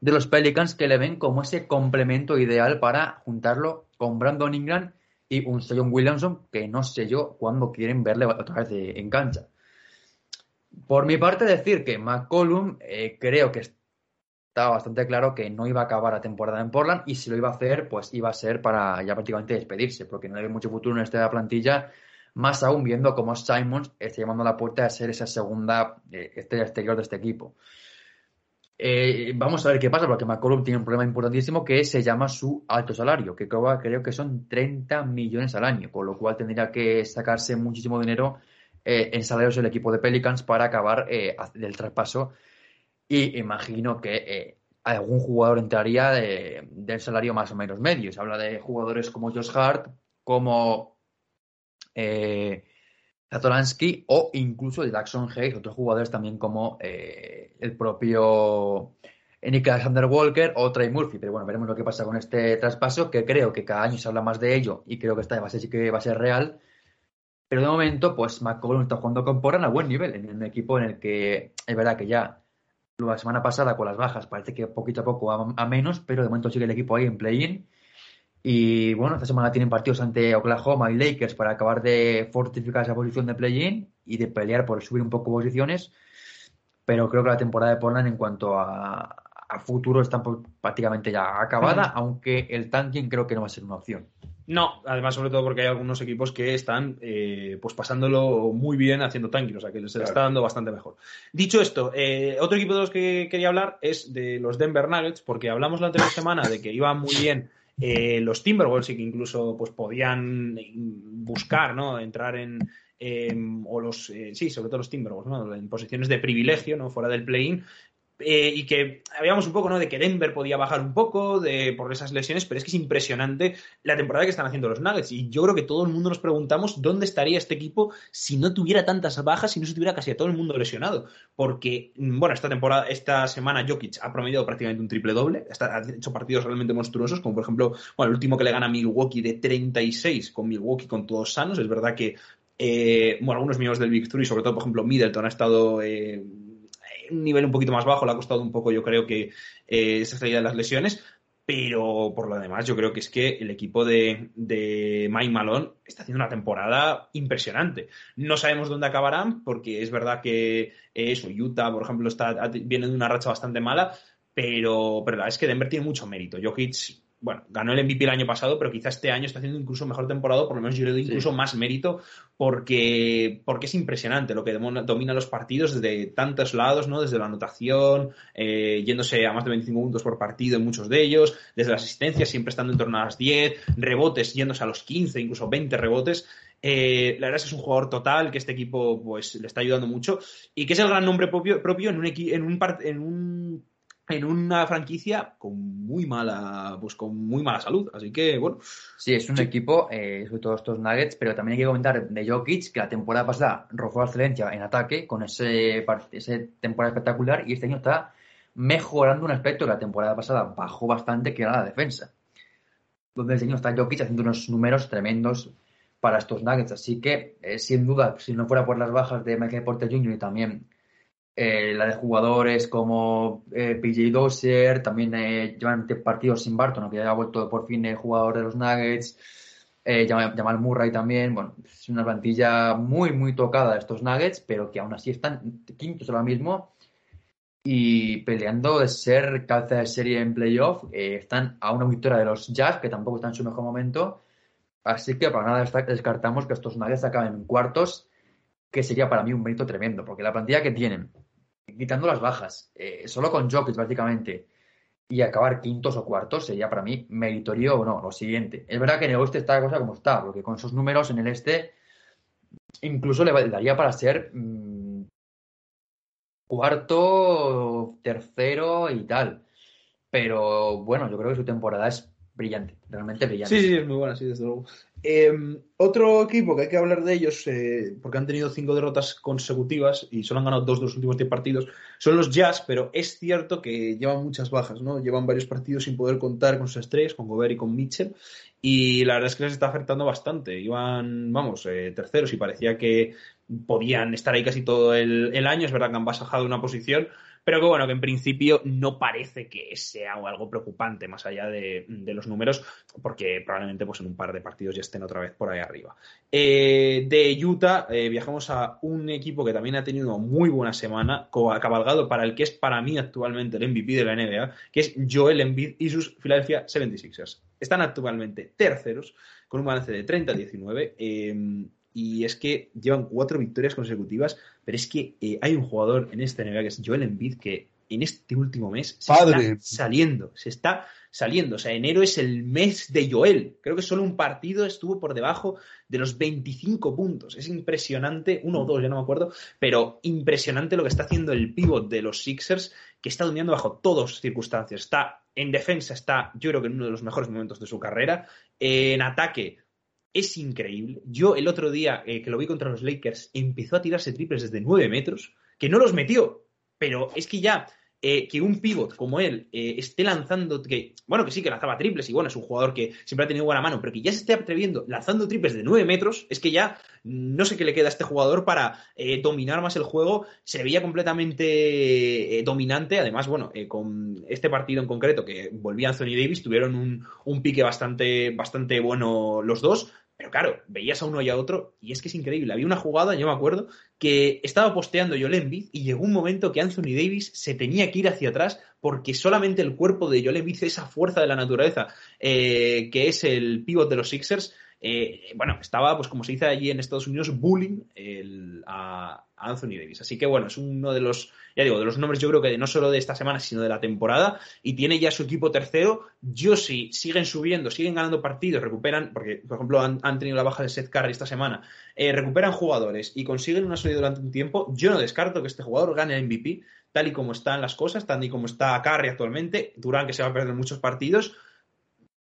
de los Pelicans que le ven como ese complemento ideal para juntarlo con Brandon Ingram y un Zion Williamson que no sé yo cuándo quieren verle otra vez de- en cancha. Por mi parte, decir que McCollum eh, creo que estaba bastante claro que no iba a acabar la temporada en Portland y si lo iba a hacer, pues iba a ser para ya prácticamente despedirse, porque no hay mucho futuro en esta plantilla, más aún viendo cómo Simons está llamando a la puerta a ser esa segunda eh, estrella exterior de este equipo. Eh, vamos a ver qué pasa, porque McCollum tiene un problema importantísimo que se llama su alto salario, que creo, creo que son 30 millones al año, con lo cual tendría que sacarse muchísimo dinero eh, en salarios del equipo de Pelicans para acabar eh, del traspaso. Y imagino que eh, algún jugador entraría de, del salario más o menos medio. Se habla de jugadores como Josh Hart, como eh, Zatolansky o incluso de Jackson Hayes, otros jugadores también como el propio Nick Alexander Walker o Trey Murphy. Pero bueno, veremos lo que pasa con este traspaso, que creo que cada año se habla más de ello y creo que esta base sí que va a ser real. Pero de momento, pues McCollum está jugando con Porran a buen nivel, en un equipo en el que es verdad que ya la semana pasada con las bajas parece que poquito a poco a, a menos, pero de momento sigue el equipo ahí en play-in. Y bueno, esta semana tienen partidos ante Oklahoma y Lakers para acabar de fortificar esa posición de play-in y de pelear por subir un poco posiciones. Pero creo que la temporada de Portland en cuanto a, a futuro está prácticamente ya acabada, aunque el tanking creo que no va a ser una opción. No, además, sobre todo porque hay algunos equipos que están eh, pues pasándolo muy bien haciendo tanking, o sea que les Claro. está dando bastante mejor. Dicho esto, eh, otro equipo de los que quería hablar es de los Denver Nuggets, porque hablamos la anterior semana de que iban muy bien eh, los Timberwolves y que incluso pues podían buscar, ¿no? Entrar en em, o los eh, sí, sobre todo los Timberwolves, ¿no? En posiciones de privilegio, ¿no? Fuera del play-in. Eh, y que habíamos un poco, ¿no? De que Denver podía bajar un poco de, por esas lesiones, pero es que es impresionante la temporada que están haciendo los Nuggets. Y yo creo que todo el mundo nos preguntamos dónde estaría este equipo si no tuviera tantas bajas, si no se tuviera casi a todo el mundo lesionado. Porque, mm, bueno, esta temporada, esta semana Jokic ha promediado prácticamente un triple doble, ha hecho partidos realmente monstruosos, como por ejemplo, bueno, el último que le gana a Milwaukee de 36 con Milwaukee con todos sanos. Es verdad que eh, bueno, algunos miembros del Big Three, sobre todo, por ejemplo, Middleton ha estado eh, un nivel un poquito más bajo, le ha costado un poco, yo creo que eh, esa salida de las lesiones, pero por lo demás, yo creo que es que el equipo de, de Mike Malone está haciendo una temporada impresionante. No sabemos dónde acabarán, porque es verdad que eh, eso, Utah, por ejemplo, está, viene de una racha bastante mala, pero, pero la verdad es que Denver tiene mucho mérito. Jokic, bueno, ganó el MVP el año pasado, pero quizá este año está haciendo incluso mejor temporada, por lo menos yo le doy incluso sí. más mérito, porque, porque es impresionante lo que domina los partidos desde tantos lados, ¿no? Desde la anotación, eh, yéndose a más de 25 puntos por partido en muchos de ellos, desde las asistencias, siempre estando en torno a las 10, rebotes yéndose a los 15, incluso 20 rebotes. Eh, la verdad es que es un jugador total, que este equipo pues le está ayudando mucho y que es el gran nombre propio, propio en un, en un, en un en una franquicia con muy mala pues con muy mala salud así que bueno sí es un sí. equipo eh, sobre todo estos Nuggets pero también hay que comentar de Jokic que la temporada pasada rozó la excelencia en ataque con ese, ese temporada espectacular y este año está mejorando un aspecto que la temporada pasada bajó bastante que era la defensa donde el señor está Jokic haciendo unos números tremendos para estos Nuggets así que eh, sin duda si no fuera por las bajas de Michael Porter Jr. y también eh, la de jugadores como eh, PJ Dozier, también eh, llevan partidos sin Barton, aunque ya ha vuelto por fin el jugador de los Nuggets, Jamal Murray también, bueno, es una plantilla muy, muy tocada de estos Nuggets, pero que aún así están quintos ahora mismo y peleando de ser calza de serie en playoff, están a una victoria de los Jazz, que tampoco están en su mejor momento, así que para nada descartamos que estos Nuggets acaben en cuartos, que sería para mí un mérito tremendo, porque la plantilla que tienen, quitando las bajas, eh, solo con Jokic prácticamente, y acabar quintos o cuartos sería para mí meritorio o no, lo siguiente. Es verdad que en el oeste está la cosa como está, porque con esos números en el este incluso le daría para ser mmm, cuarto, tercero y tal. Pero bueno, yo creo que su temporada es brillante, realmente brillante. Sí, sí, es muy buena, sí, desde luego. Eh, otro equipo que hay que hablar de ellos, eh, porque han tenido cinco derrotas consecutivas y solo han ganado dos de los últimos diez partidos, son los Jazz, pero es cierto que llevan muchas bajas, ¿no? Llevan varios partidos sin poder contar con sus estrellas, con Gobert y con Mitchell, y la verdad es que les está afectando bastante. Iban, vamos, eh, terceros y parecía que podían estar ahí casi todo el, el año. Es verdad que han bajado una posición, pero que bueno, que en principio no parece que sea algo preocupante más allá de, los números, porque probablemente pues en un par de partidos ya estén otra vez por ahí arriba. Eh, de Utah eh, viajamos a un equipo que también ha tenido muy buena semana, cabalgado para el que es para mí actualmente el MVP de la NBA, que es Joel Embiid y sus Philadelphia 76ers. Están actualmente terceros, con un balance de 30-19. Eh, y es que llevan cuatro victorias consecutivas, pero es que eh, hay un jugador en este NBA que es Joel Embiid que en este último mes se Padre. está saliendo, se está saliendo. O sea, enero es el mes de Joel. Creo que solo un partido estuvo por debajo de los 25 puntos. Es impresionante, uno o dos, ya no me acuerdo, pero impresionante lo que está haciendo el pivot de los Sixers, que está dominando bajo todas circunstancias. Está en defensa, está yo creo que en uno de los mejores momentos de su carrera. En ataque, es increíble. Yo el otro día eh, que lo vi contra los Lakers empezó a tirarse triples desde 9 metros, que no los metió, pero es que ya eh, que un pivot como él eh, esté lanzando, que bueno, que sí, que lanzaba triples y bueno, es un jugador que siempre ha tenido buena mano, pero que ya se esté atreviendo lanzando triples de 9 metros, es que ya no sé qué le queda a este jugador para eh, dominar más el juego. Se veía completamente dominante, además, bueno, con este partido en concreto que volvía Anthony Davis, tuvieron un, un pique bastante, bastante bueno los dos. Pero claro, veías a uno y a otro y es que es increíble. Había una jugada, yo me acuerdo, que estaba posteando Joel Embiid y llegó un momento que Anthony Davis se tenía que ir hacia atrás porque solamente el cuerpo de Joel Embiid, esa fuerza de la naturaleza eh, que es el pivot de los Sixers, eh, bueno, estaba, pues como se dice allí en Estados Unidos, bullying a, Anthony Davis. Así que bueno, es uno de los, ya digo, de los nombres yo creo que no solo de esta semana, sino de la temporada, y tiene ya su equipo tercero. Yo si siguen subiendo, siguen ganando partidos, recuperan, porque por ejemplo han, han tenido la baja de Seth Curry esta semana, eh, recuperan jugadores y consiguen una salida durante un tiempo, yo no descarto que este jugador gane el MVP, tal y como están las cosas, tal y como está Curry actualmente, Durán que se va a perder muchos partidos,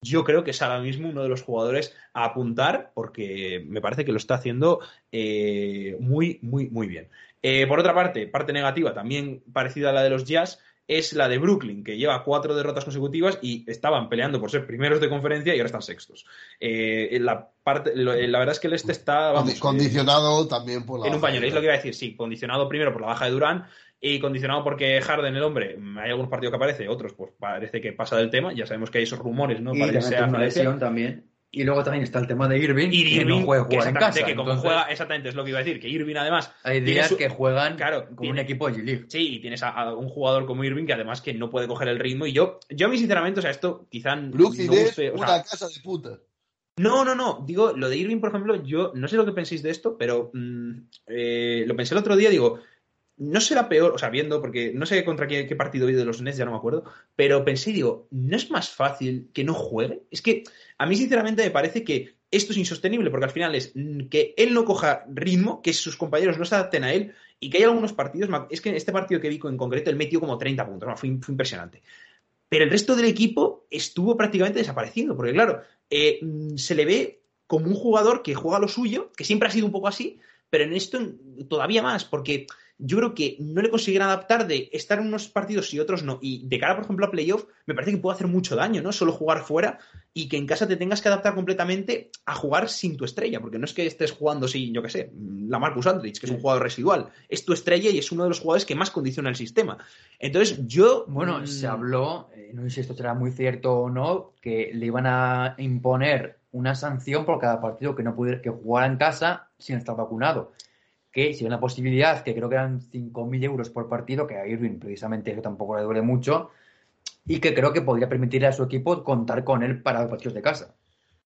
yo creo que es ahora mismo uno de los jugadores a apuntar porque me parece que lo está haciendo eh, muy, muy, muy bien. Eh, por otra parte, parte negativa, también parecida a la de los Jazz, es la de Brooklyn, que lleva cuatro derrotas consecutivas y estaban peleando por ser primeros de conferencia y ahora están sextos. Eh, la, parte, lo, la verdad es que el este está... Vamos, condicionado también por la... En un pañuelo, es lo que iba a decir, sí, condicionado primero por la baja de Durán y condicionado porque Harden, el hombre, hay algunos partidos que aparece, otros pues parece que pasa del tema, ya sabemos que hay esos rumores, ¿no? Y sea una lesión también. Y luego también está el tema de Irving, y que Irving, no puede jugar en casa. Que como Entonces, juega, exactamente, es lo que iba a decir, que Irving además... Hay días su- que juegan Claro, con tiene- un equipo de G-League. Sí, y tienes a, a un jugador como Irving que además que no puede coger el ritmo y yo, yo a mí sinceramente, o sea, esto quizá no Brooklyn es guste, o sea, una casa de puta. no, no, no. Digo, lo de Irving, por ejemplo, yo no sé lo que penséis de esto, pero mm, eh, lo pensé el otro día, digo, no será peor, o sea, viendo, porque no sé contra qué, partido vi de los Nets, ya no me acuerdo, pero pensé, digo, ¿no es más fácil que no juegue? Es que a mí, sinceramente, me parece que esto es insostenible, porque al final es que él no coja ritmo, que sus compañeros no se adapten a él, y que hay algunos partidos, es que en este partido que vi en concreto, él metió como 30 puntos, ¿no? fue, impresionante. Pero el resto del equipo estuvo prácticamente desapareciendo, porque claro, eh, mm, se le ve como un jugador que juega lo suyo, que siempre ha sido un poco así, pero en esto todavía más, porque yo creo que no le consiguen adaptar de estar en unos partidos y otros no. Y de cara, por ejemplo, a playoff, me parece que puede hacer mucho daño, ¿no? Solo jugar fuera y que en casa te tengas que adaptar completamente a jugar sin tu estrella, porque no es que estés jugando sin, yo qué sé, la Marcus Aldridge, que es un jugador residual. Es tu estrella y es uno de los jugadores que más condiciona el sistema. Entonces, yo. Bueno, mm, se habló, eh, no sé si esto será muy cierto o no, que le iban a imponer una sanción por cada partido que no pudiera que jugara en casa sin estar vacunado. Que si hay una posibilidad, que creo que eran 5.000 euros por partido, que a Irving precisamente eso tampoco le duele mucho, y que creo que podría permitirle a su equipo contar con él para los partidos de casa.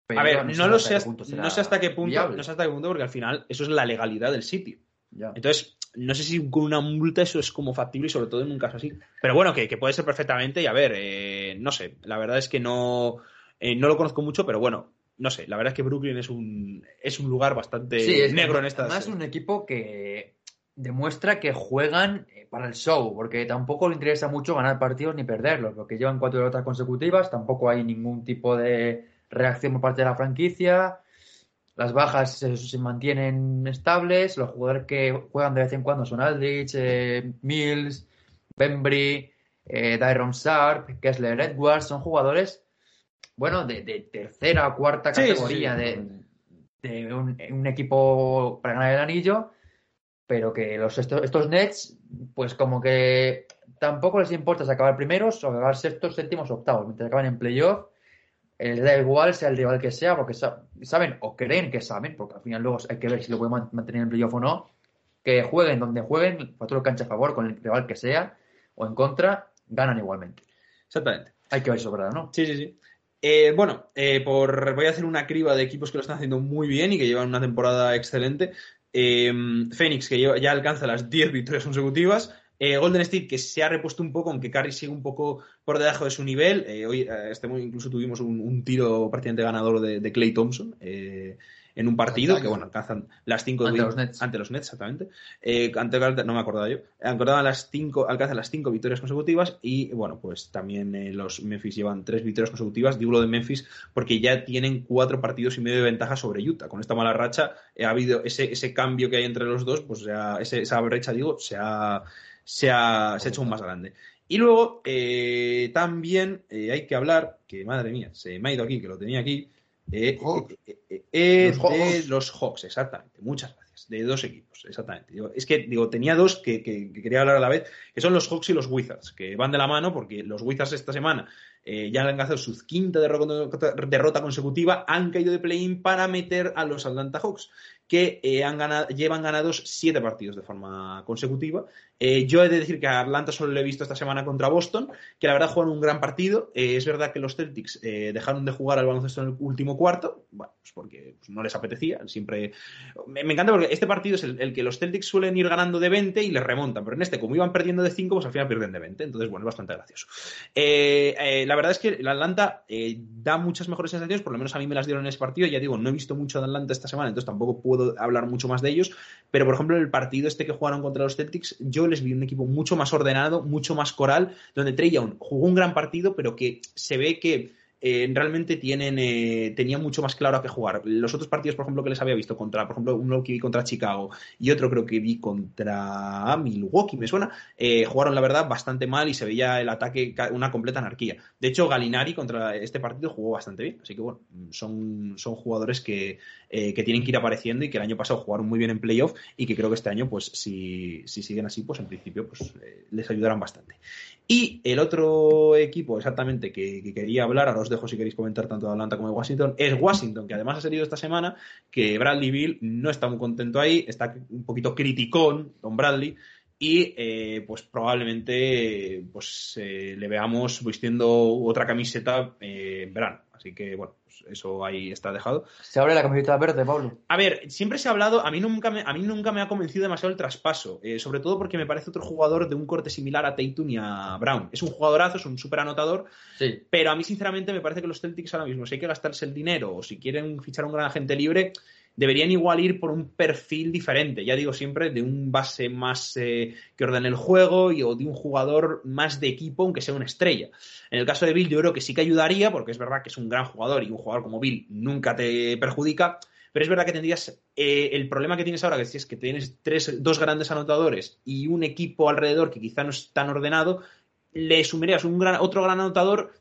Pero A ver, no, sé lo hasta sé, qué punto será no sé hasta qué punto, viable. no sé hasta qué punto, porque al final eso es la legalidad del sitio. Ya. Entonces, no sé si con una multa eso es como factible y sobre todo en un caso así. Pero bueno, que, que puede ser perfectamente y a ver, eh, no sé, la verdad es que no, eh, no lo conozco mucho, pero bueno, no sé, la verdad es que Brooklyn es un, es un lugar bastante Sí, es negro que en estas... Además, es un equipo que demuestra que juegan eh, para el show, porque tampoco le interesa mucho ganar partidos ni perderlos, porque llevan cuatro derrotas consecutivas, tampoco hay ningún tipo de reacción por parte de la franquicia, las bajas se, se mantienen estables, los jugadores que juegan de vez en cuando son Aldrich, eh, Mills, Bembry, eh, Dyron Sharp, Kessler Edwards, son jugadores, bueno, de, de tercera o cuarta sí, categoría sí. de, de un, un equipo para ganar el anillo, pero que los estos, estos Nets, pues como que tampoco les importa si acabar primeros o acabar sextos, séptimos, octavos, mientras acaban en playoff, eh, les da igual sea el rival que sea, porque sa- saben o creen que saben, porque al final luego hay que ver si lo pueden man- mantener en playoff o no, que jueguen donde jueguen, factor cancha a favor con el rival que sea o en contra, ganan igualmente. Exactamente. Hay que ver eso, ¿verdad? ¿no? Sí, sí, sí. Eh, bueno, eh, por, voy a hacer una criba de equipos que lo están haciendo muy bien y que llevan una temporada excelente. Eh, Phoenix, que lleva- ya alcanza las 10 victorias consecutivas. Eh, Golden State, que se ha repuesto un poco, aunque Curry sigue un poco por debajo de su nivel. Eh, hoy este, incluso tuvimos un, tiro prácticamente ganador de Clay Thompson en un partido que, bueno, alcanzan las cinco ante, los Nets. ante los Nets, exactamente. Eh, ante, no me acordaba yo. Acordaban las cinco, alcanzan las cinco victorias consecutivas y, bueno, pues también eh, los Memphis llevan tres victorias consecutivas. Digo lo de Memphis porque ya tienen cuatro partidos y medio de ventaja sobre Utah. Con esta mala racha eh, ha habido ese, ese cambio que hay entre los dos, pues ya esa brecha, digo, se ha, se ha, se ha hecho aún más grande. Y luego eh, también hay que hablar, que madre mía, se me ha ido aquí, que lo tenía aquí, eh, eh, eh, los, de los Hawks, exactamente. Muchas gracias. De dos equipos, exactamente. es que digo, tenía dos que, quería hablar a la vez, que son los Hawks y los Wizards, que van de la mano porque los Wizards esta semana ya han ganado su quinta derrota consecutiva, han caído de play-in para meter a los Atlanta Hawks que eh, han ganado, llevan ganados siete partidos de forma consecutiva. Eh, yo he de decir que a Atlanta solo lo he visto esta semana contra Boston, que la verdad juegan un gran partido. Eh, es verdad que los Celtics dejaron de jugar al baloncesto en el último cuarto, bueno, pues porque pues, no les apetecía. Siempre me, encanta porque este partido es el, que los Celtics suelen ir ganando de 20 y les remontan, pero en este, como iban perdiendo de 5, pues al final pierden de 20. Entonces, bueno, es bastante gracioso. la verdad es que el Atlanta da muchas mejores sensaciones, por lo menos a mí me las dieron en ese partido. Ya digo, no he visto mucho de Atlanta esta semana, entonces tampoco puedo hablar mucho más de ellos, pero por ejemplo en el partido este que jugaron contra los Celtics, yo les vi un equipo mucho más ordenado, mucho más coral, donde Trey Young jugó un gran partido, pero que se ve que eh, realmente tienen, eh, tenían mucho más claro a qué jugar. Los otros partidos, por ejemplo, que les había visto contra, por ejemplo, uno que vi contra Chicago y otro creo que vi contra Milwaukee, me suena, eh, jugaron la verdad bastante mal y se veía el ataque una completa anarquía. De hecho, Galinari contra este partido jugó bastante bien, así que bueno, son, son jugadores que, que tienen que ir apareciendo y que el año pasado jugaron muy bien en playoff y que creo que este año, pues si, si siguen así, pues en principio pues, les ayudarán bastante. Y el otro equipo exactamente que, quería hablar, ahora os dejo si queréis comentar tanto de Atlanta como de Washington, es Washington, que además ha salido esta semana que Bradley Bill no está muy contento ahí, está un poquito criticón, don Bradley, y eh, pues probablemente pues eh, le veamos vistiendo otra camiseta eh, en verano. Así que bueno, eso ahí está dejado. Se abre la camiseta verde, Pablo. A ver, siempre se ha hablado, a mí nunca me, a mí nunca me ha convencido demasiado el traspaso, eh, sobre todo porque me parece otro jugador de un corte similar a Tatum y a Brown. Es un jugadorazo, es un súper anotador, sí. pero a mí sinceramente me parece que los Celtics ahora mismo, si hay que gastarse el dinero o si quieren fichar a un gran agente libre, deberían igual ir por un perfil diferente. Ya digo siempre, de un base más eh, que ordene el juego y, o de un jugador más de equipo, aunque sea una estrella. En el caso de Bill, yo creo que sí que ayudaría, porque es verdad que es un gran jugador y un jugador como Bill nunca te perjudica. Pero es verdad que tendrías eh, el problema que tienes ahora, que es que tienes tres, dos grandes anotadores y un equipo alrededor que quizá no es tan ordenado, le sumirías un gran, otro gran anotador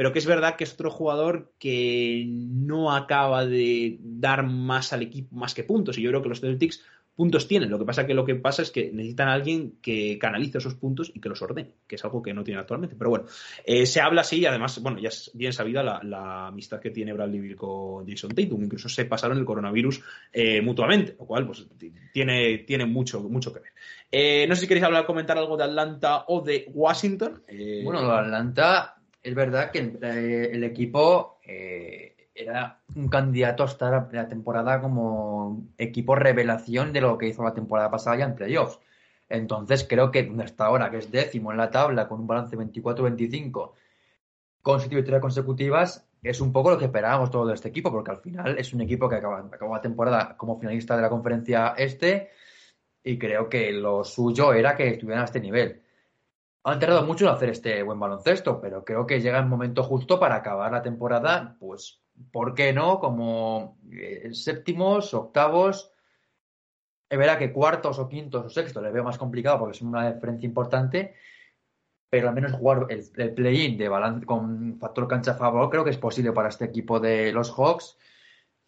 pero que es verdad que es otro jugador que no acaba de dar más al equipo más que puntos. Y yo creo que los Celtics puntos tienen. Lo que pasa que lo que pasa es que necesitan a alguien que canalice esos puntos y que los ordene, que es algo que no tiene actualmente. Pero bueno, eh, se habla así y además, bueno, ya es bien sabida la, amistad que tiene Bradley Bill con Jason Tatum. Incluso se pasaron el coronavirus eh, mutuamente, lo cual pues tiene, tiene mucho, mucho que ver. Eh, no sé si queréis hablar, comentar algo de Atlanta o de Washington. bueno, Atlanta es verdad que el, equipo eh, era un candidato a estar la temporada como equipo revelación de lo que hizo la temporada pasada ya en playoffs. Entonces creo que está ahora, que es décimo en la tabla con un balance 24-25, con victorias consecutivas, es un poco lo que esperábamos todo de este equipo, porque al final es un equipo que acaba, acabó la temporada como finalista de la conferencia este y creo que lo suyo era que estuvieran a este nivel. Han tardado mucho en hacer este buen baloncesto, pero creo que llega el momento justo para acabar la temporada, pues, ¿por qué no? Como eh, séptimos, octavos. Es verdad que cuartos o quintos o sextos les veo más complicado porque es una diferencia importante, pero al menos jugar el, play-in de balance con factor cancha a favor creo que es posible para este equipo de los Hawks,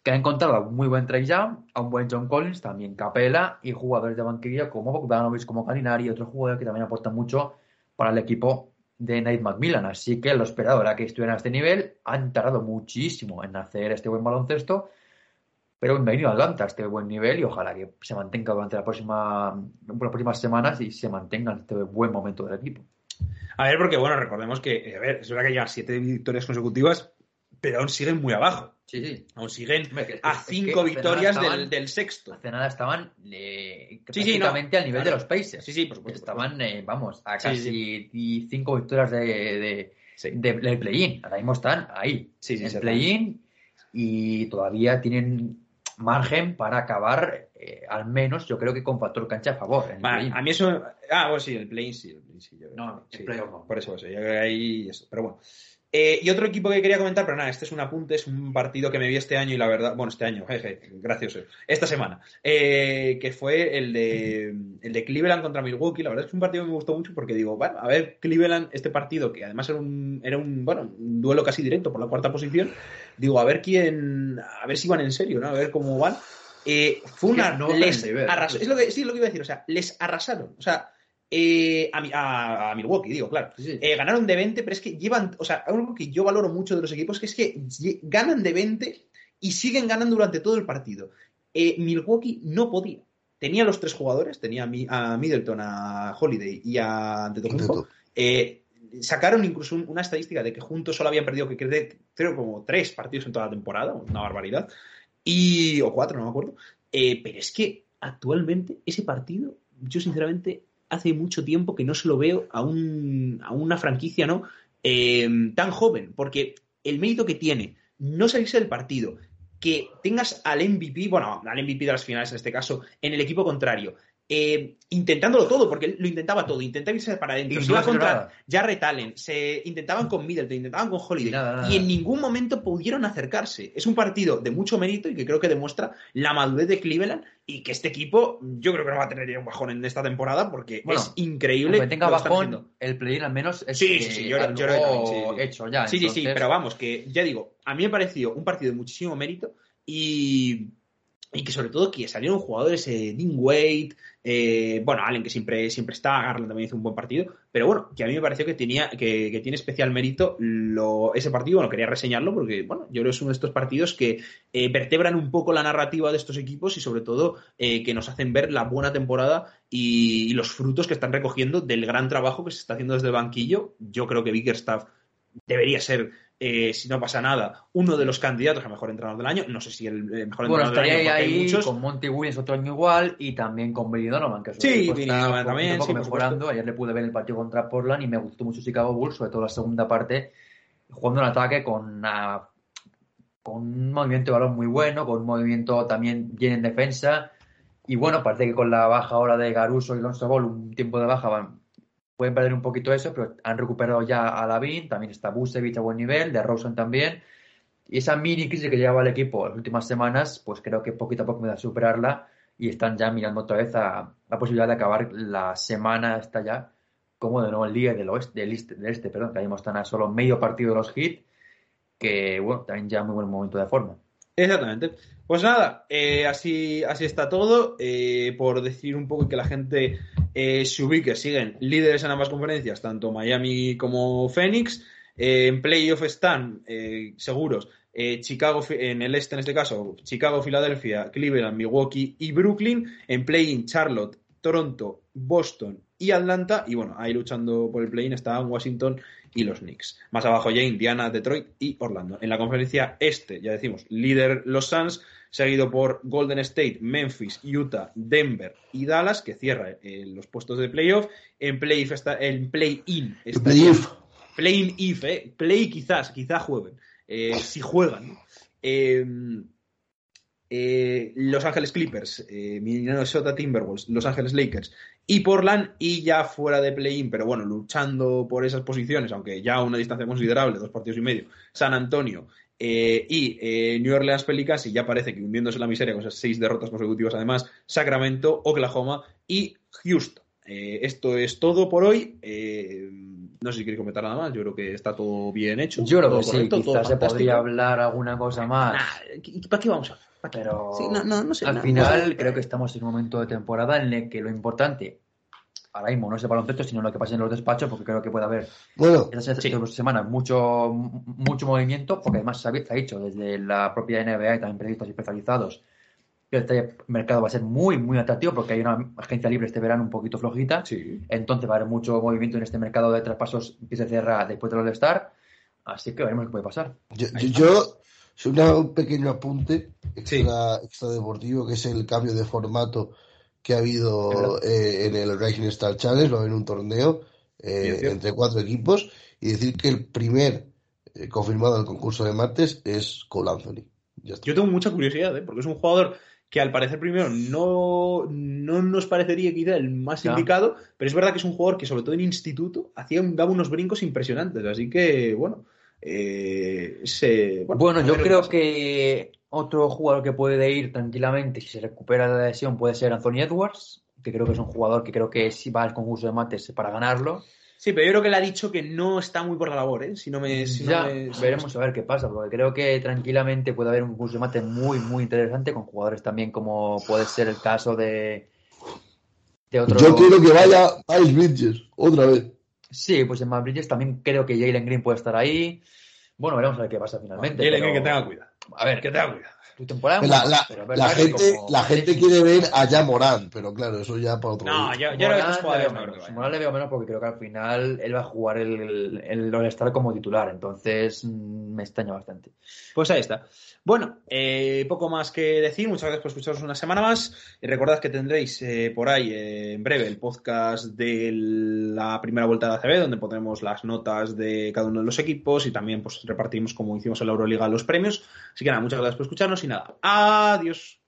que ha encontrado a un muy buen Trey Young, a un buen John Collins, también Capela y jugadores de banquilla como Bogdanovich, como Calinari y otros jugadores que también aportan mucho para el equipo de Nate McMillan. Así que lo esperado era que estuvieran a este nivel. Han tardado muchísimo en hacer este buen baloncesto, pero bienvenido a Atlanta este buen nivel y ojalá que se mantenga durante la próxima, las próximas semanas y se mantenga en este buen momento del equipo. A ver, porque bueno, recordemos que, a ver, es verdad que ya siete victorias consecutivas, pero aún siguen muy abajo. Sí, sí. Aún siguen Hombre, a cinco victorias del, estaban- del sexto. Hace nada estaban eh, Sí, sí, no, prácticamente al nivel claro. de los Pacers. Sí, sí, por supuesto. Estaban, eh, vamos, a casi cinco victorias de, de, de- del play-in. Ahora mismo están ahí, en play-in, y todavía tienen margen para acabar, eh, al menos, yo creo que con factor cancha a favor. en el Va, play-in. a mí eso. Ah, bueno, sí, el play sí. El play sí yo No, el playoff no. Por eso, eso, yo creo que ahí eso. Pero bueno. Eh, y otro equipo que quería comentar, pero nada, este es un apunte, es un partido que me vi este año y la verdad, bueno, este año, jeje, gracioso, esta semana, eh, que fue el de, el de Cleveland contra Milwaukee. La verdad es que es un partido que me gustó mucho porque digo, bueno, a ver, Cleveland, este partido, que además era un, era un, bueno, un duelo casi directo por la cuarta posición, digo, a ver quién, a ver si van en serio, ¿no? A ver cómo van. Eh, fue una. No les nivel. arrasó- es lo que, sí, es lo que iba a decir, o sea, les arrasaron. O sea, eh, a, mi- a- a Milwaukee, digo, claro. Sí, sí. Eh, ganaron de 20, pero es que llevan, o sea, algo que yo valoro mucho de los equipos que es que ganan de 20 y siguen ganando durante todo el partido. Eh, Milwaukee no podía. Tenía los tres jugadores, tenía a Mi- a Middleton, a Holiday y a Antetokounmpo. Eh, sacaron incluso un- una estadística de que juntos solo habían perdido, que creo, creo como tres partidos en toda la temporada, una barbaridad, y, o cuatro, no me acuerdo. Pero es que actualmente ese partido, yo sinceramente hace mucho tiempo que no se lo veo a, un, una franquicia no Eh, tan joven, porque el mérito que tiene no salirse del partido, que tengas al MVP, bueno, al MVP de las finales en este caso, en el equipo contrario, eh, intentándolo todo, porque lo intentaba todo, intentaba irse para adentro, se iba contra. Jarrett Allen, se intentaban con Middleton, intentaban con Holiday, Y nada, nada. y en ningún momento pudieron acercarse. Es un partido de mucho mérito y que creo que demuestra la madurez de Cleveland y que este equipo, yo creo que no va a tener un bajón en esta temporada porque Bueno, es increíble. Tenga que están bajón, el play-in al menos es Sí, sí, sí, yo, algo yo lo he también, sí, hecho ya. Sí, sí, sí, pero vamos, que ya digo, a mí me pareció un partido de muchísimo mérito y, y que sobre todo que salieron jugadores, eh, Dean Wade, eh, bueno, Allen que siempre, siempre está, Garland también hizo un buen partido, pero bueno, que a mí me pareció que tenía, que, tiene especial mérito ese partido, bueno, quería reseñarlo porque, bueno, yo creo que es uno de estos partidos que eh, vertebran un poco la narrativa de estos equipos y sobre todo eh, que nos hacen ver la buena temporada y, y los frutos que están recogiendo del gran trabajo que se está haciendo desde el banquillo. Yo creo que Bickerstaff debería ser, eh, si no pasa nada, uno de los candidatos a mejor entrenador del año. No sé si el eh, mejor Bueno, entrenador del año, estaría porque hay ahí muchos. con Monty Williams otro año igual y también con Billy Donovan, que es Sí, está también, poco sí, mejorando. Ayer le pude ver el partido contra Portland y me gustó mucho Chicago Bulls, sobre todo la segunda parte, jugando en ataque con una- con un movimiento de balón muy bueno, con un movimiento también bien en defensa. Y bueno, parece que con la baja ahora de Garuso y Lonzo Ball, un tiempo de baja, van, pueden perder un poquito eso, pero han recuperado ya a Lavin, también está Busevich a buen nivel, de Rosen también. Y esa mini crisis que llevaba el equipo las últimas semanas, pues creo que poquito a poco me da superarla y están ya mirando otra vez a la posibilidad de acabar la semana esta ya como de nuevo el líder del oeste, del este, del este, perdón, que ahí están a solo medio partido de los hits, que bueno, también ya muy buen momento de forma. Exactamente. Pues nada, eh, así, así está todo. Eh, por decir un poco que la gente eh, se ubique, siguen líderes en ambas conferencias, tanto Miami como Phoenix. Eh, en playoff están eh, seguros eh, Chicago, en el este en este caso, Chicago, Filadelfia, Cleveland, Milwaukee y Brooklyn. En play-in, Charlotte, Toronto, Boston y Atlanta. Y bueno, ahí luchando por el play-in están Washington y los Knicks. Más abajo ya Indiana, Detroit y Orlando. En la conferencia este, ya decimos, líder los Suns, seguido por Golden State, Memphis, Utah, Denver y Dallas, que cierra eh, los puestos de playoff. En play está, en play-in. Play-in if, eh. Play quizás, quizás jueguen. Eh, si juegan. Eh, eh, Los Ángeles Clippers, eh, Minnesota Timberwolves, Los Ángeles Lakers y Portland y ya fuera de play-in, pero bueno, luchando por esas posiciones, aunque ya a una distancia considerable, dos partidos y medio, San Antonio eh, y New Orleans Pelicans y ya parece que hundiéndose en la miseria con esas seis derrotas consecutivas además, Sacramento, Oklahoma y Houston. Esto es todo por hoy. Eh, no sé si queréis comentar nada más. Yo creo que está todo bien hecho. Yo creo que sí, correcto, quizás se podría hablar alguna cosa más. Nah, ¿y ¿Para qué vamos a. Pero Sí, no, no, no sé. al final creo que estamos en un momento de temporada en el que lo importante ahora mismo no es el baloncesto, sino lo que pasa en los despachos, porque creo que puede haber Bueno, estas Sí. dos semanas mucho, mucho movimiento, porque además se ha, se ha dicho desde la propia NBA y también periodistas especializados que este mercado va a ser muy, muy atractivo porque hay una agencia libre este verano un poquito flojita. Sí. Entonces va a haber mucho movimiento en este mercado de traspasos que se cierra después del All-Star. Así que veremos qué puede pasar. yo, yo- yo un pequeño apunte extra, extra, deportivo, que es el cambio de formato que ha habido eh, en el Rising Star Challenge, lo en un torneo eh, entre cuatro equipos, y decir que el primer eh, confirmado del concurso de martes es Cole Anthony. Yo tengo mucha curiosidad, porque es un jugador que al parecer primero no, no nos parecería quizá el más indicado, pero es verdad que es un jugador que sobre todo en instituto hacía daba unos brincos impresionantes, así que bueno, bueno, yo creo que otro jugador que puede ir tranquilamente si se recupera de la lesión puede ser Anthony Edwards, que creo que es un jugador que creo que si va al concurso de mates para ganarlo. Sí, pero yo creo que le ha dicho que no está muy por la labor, ¿eh? Si no me. ya, veremos a ver qué pasa, porque creo que tranquilamente puede haber un concurso de mates muy, muy interesante con jugadores también como puede ser el caso de. de otro... Yo quiero que vaya Miles Bridges, otra vez. Sí, pues en Miles Bridges también creo que Jalen Green puede estar ahí. Bueno, veremos a ver qué pasa finalmente. Jalen Green que tenga cuidado. A ver, que tenga cuidado. Tu temporada la, la, la gente, la gente quiere ver a ya Morán, pero claro, eso ya para otro No, yo, yo creo que Morán le veo menos porque creo que al final él va a jugar el, el, All-Star como titular, entonces mm, me extraña bastante. Pues ahí está. Bueno, eh, poco más que decir. Muchas gracias por escucharos una semana más. Y recordad que tendréis eh, por ahí eh, en breve el podcast de la primera vuelta de ACB, donde pondremos las notas de cada uno de los equipos y también pues repartimos, como hicimos en la Euroliga, los premios. Así que nada, muchas gracias por escucharnos y nada, adiós.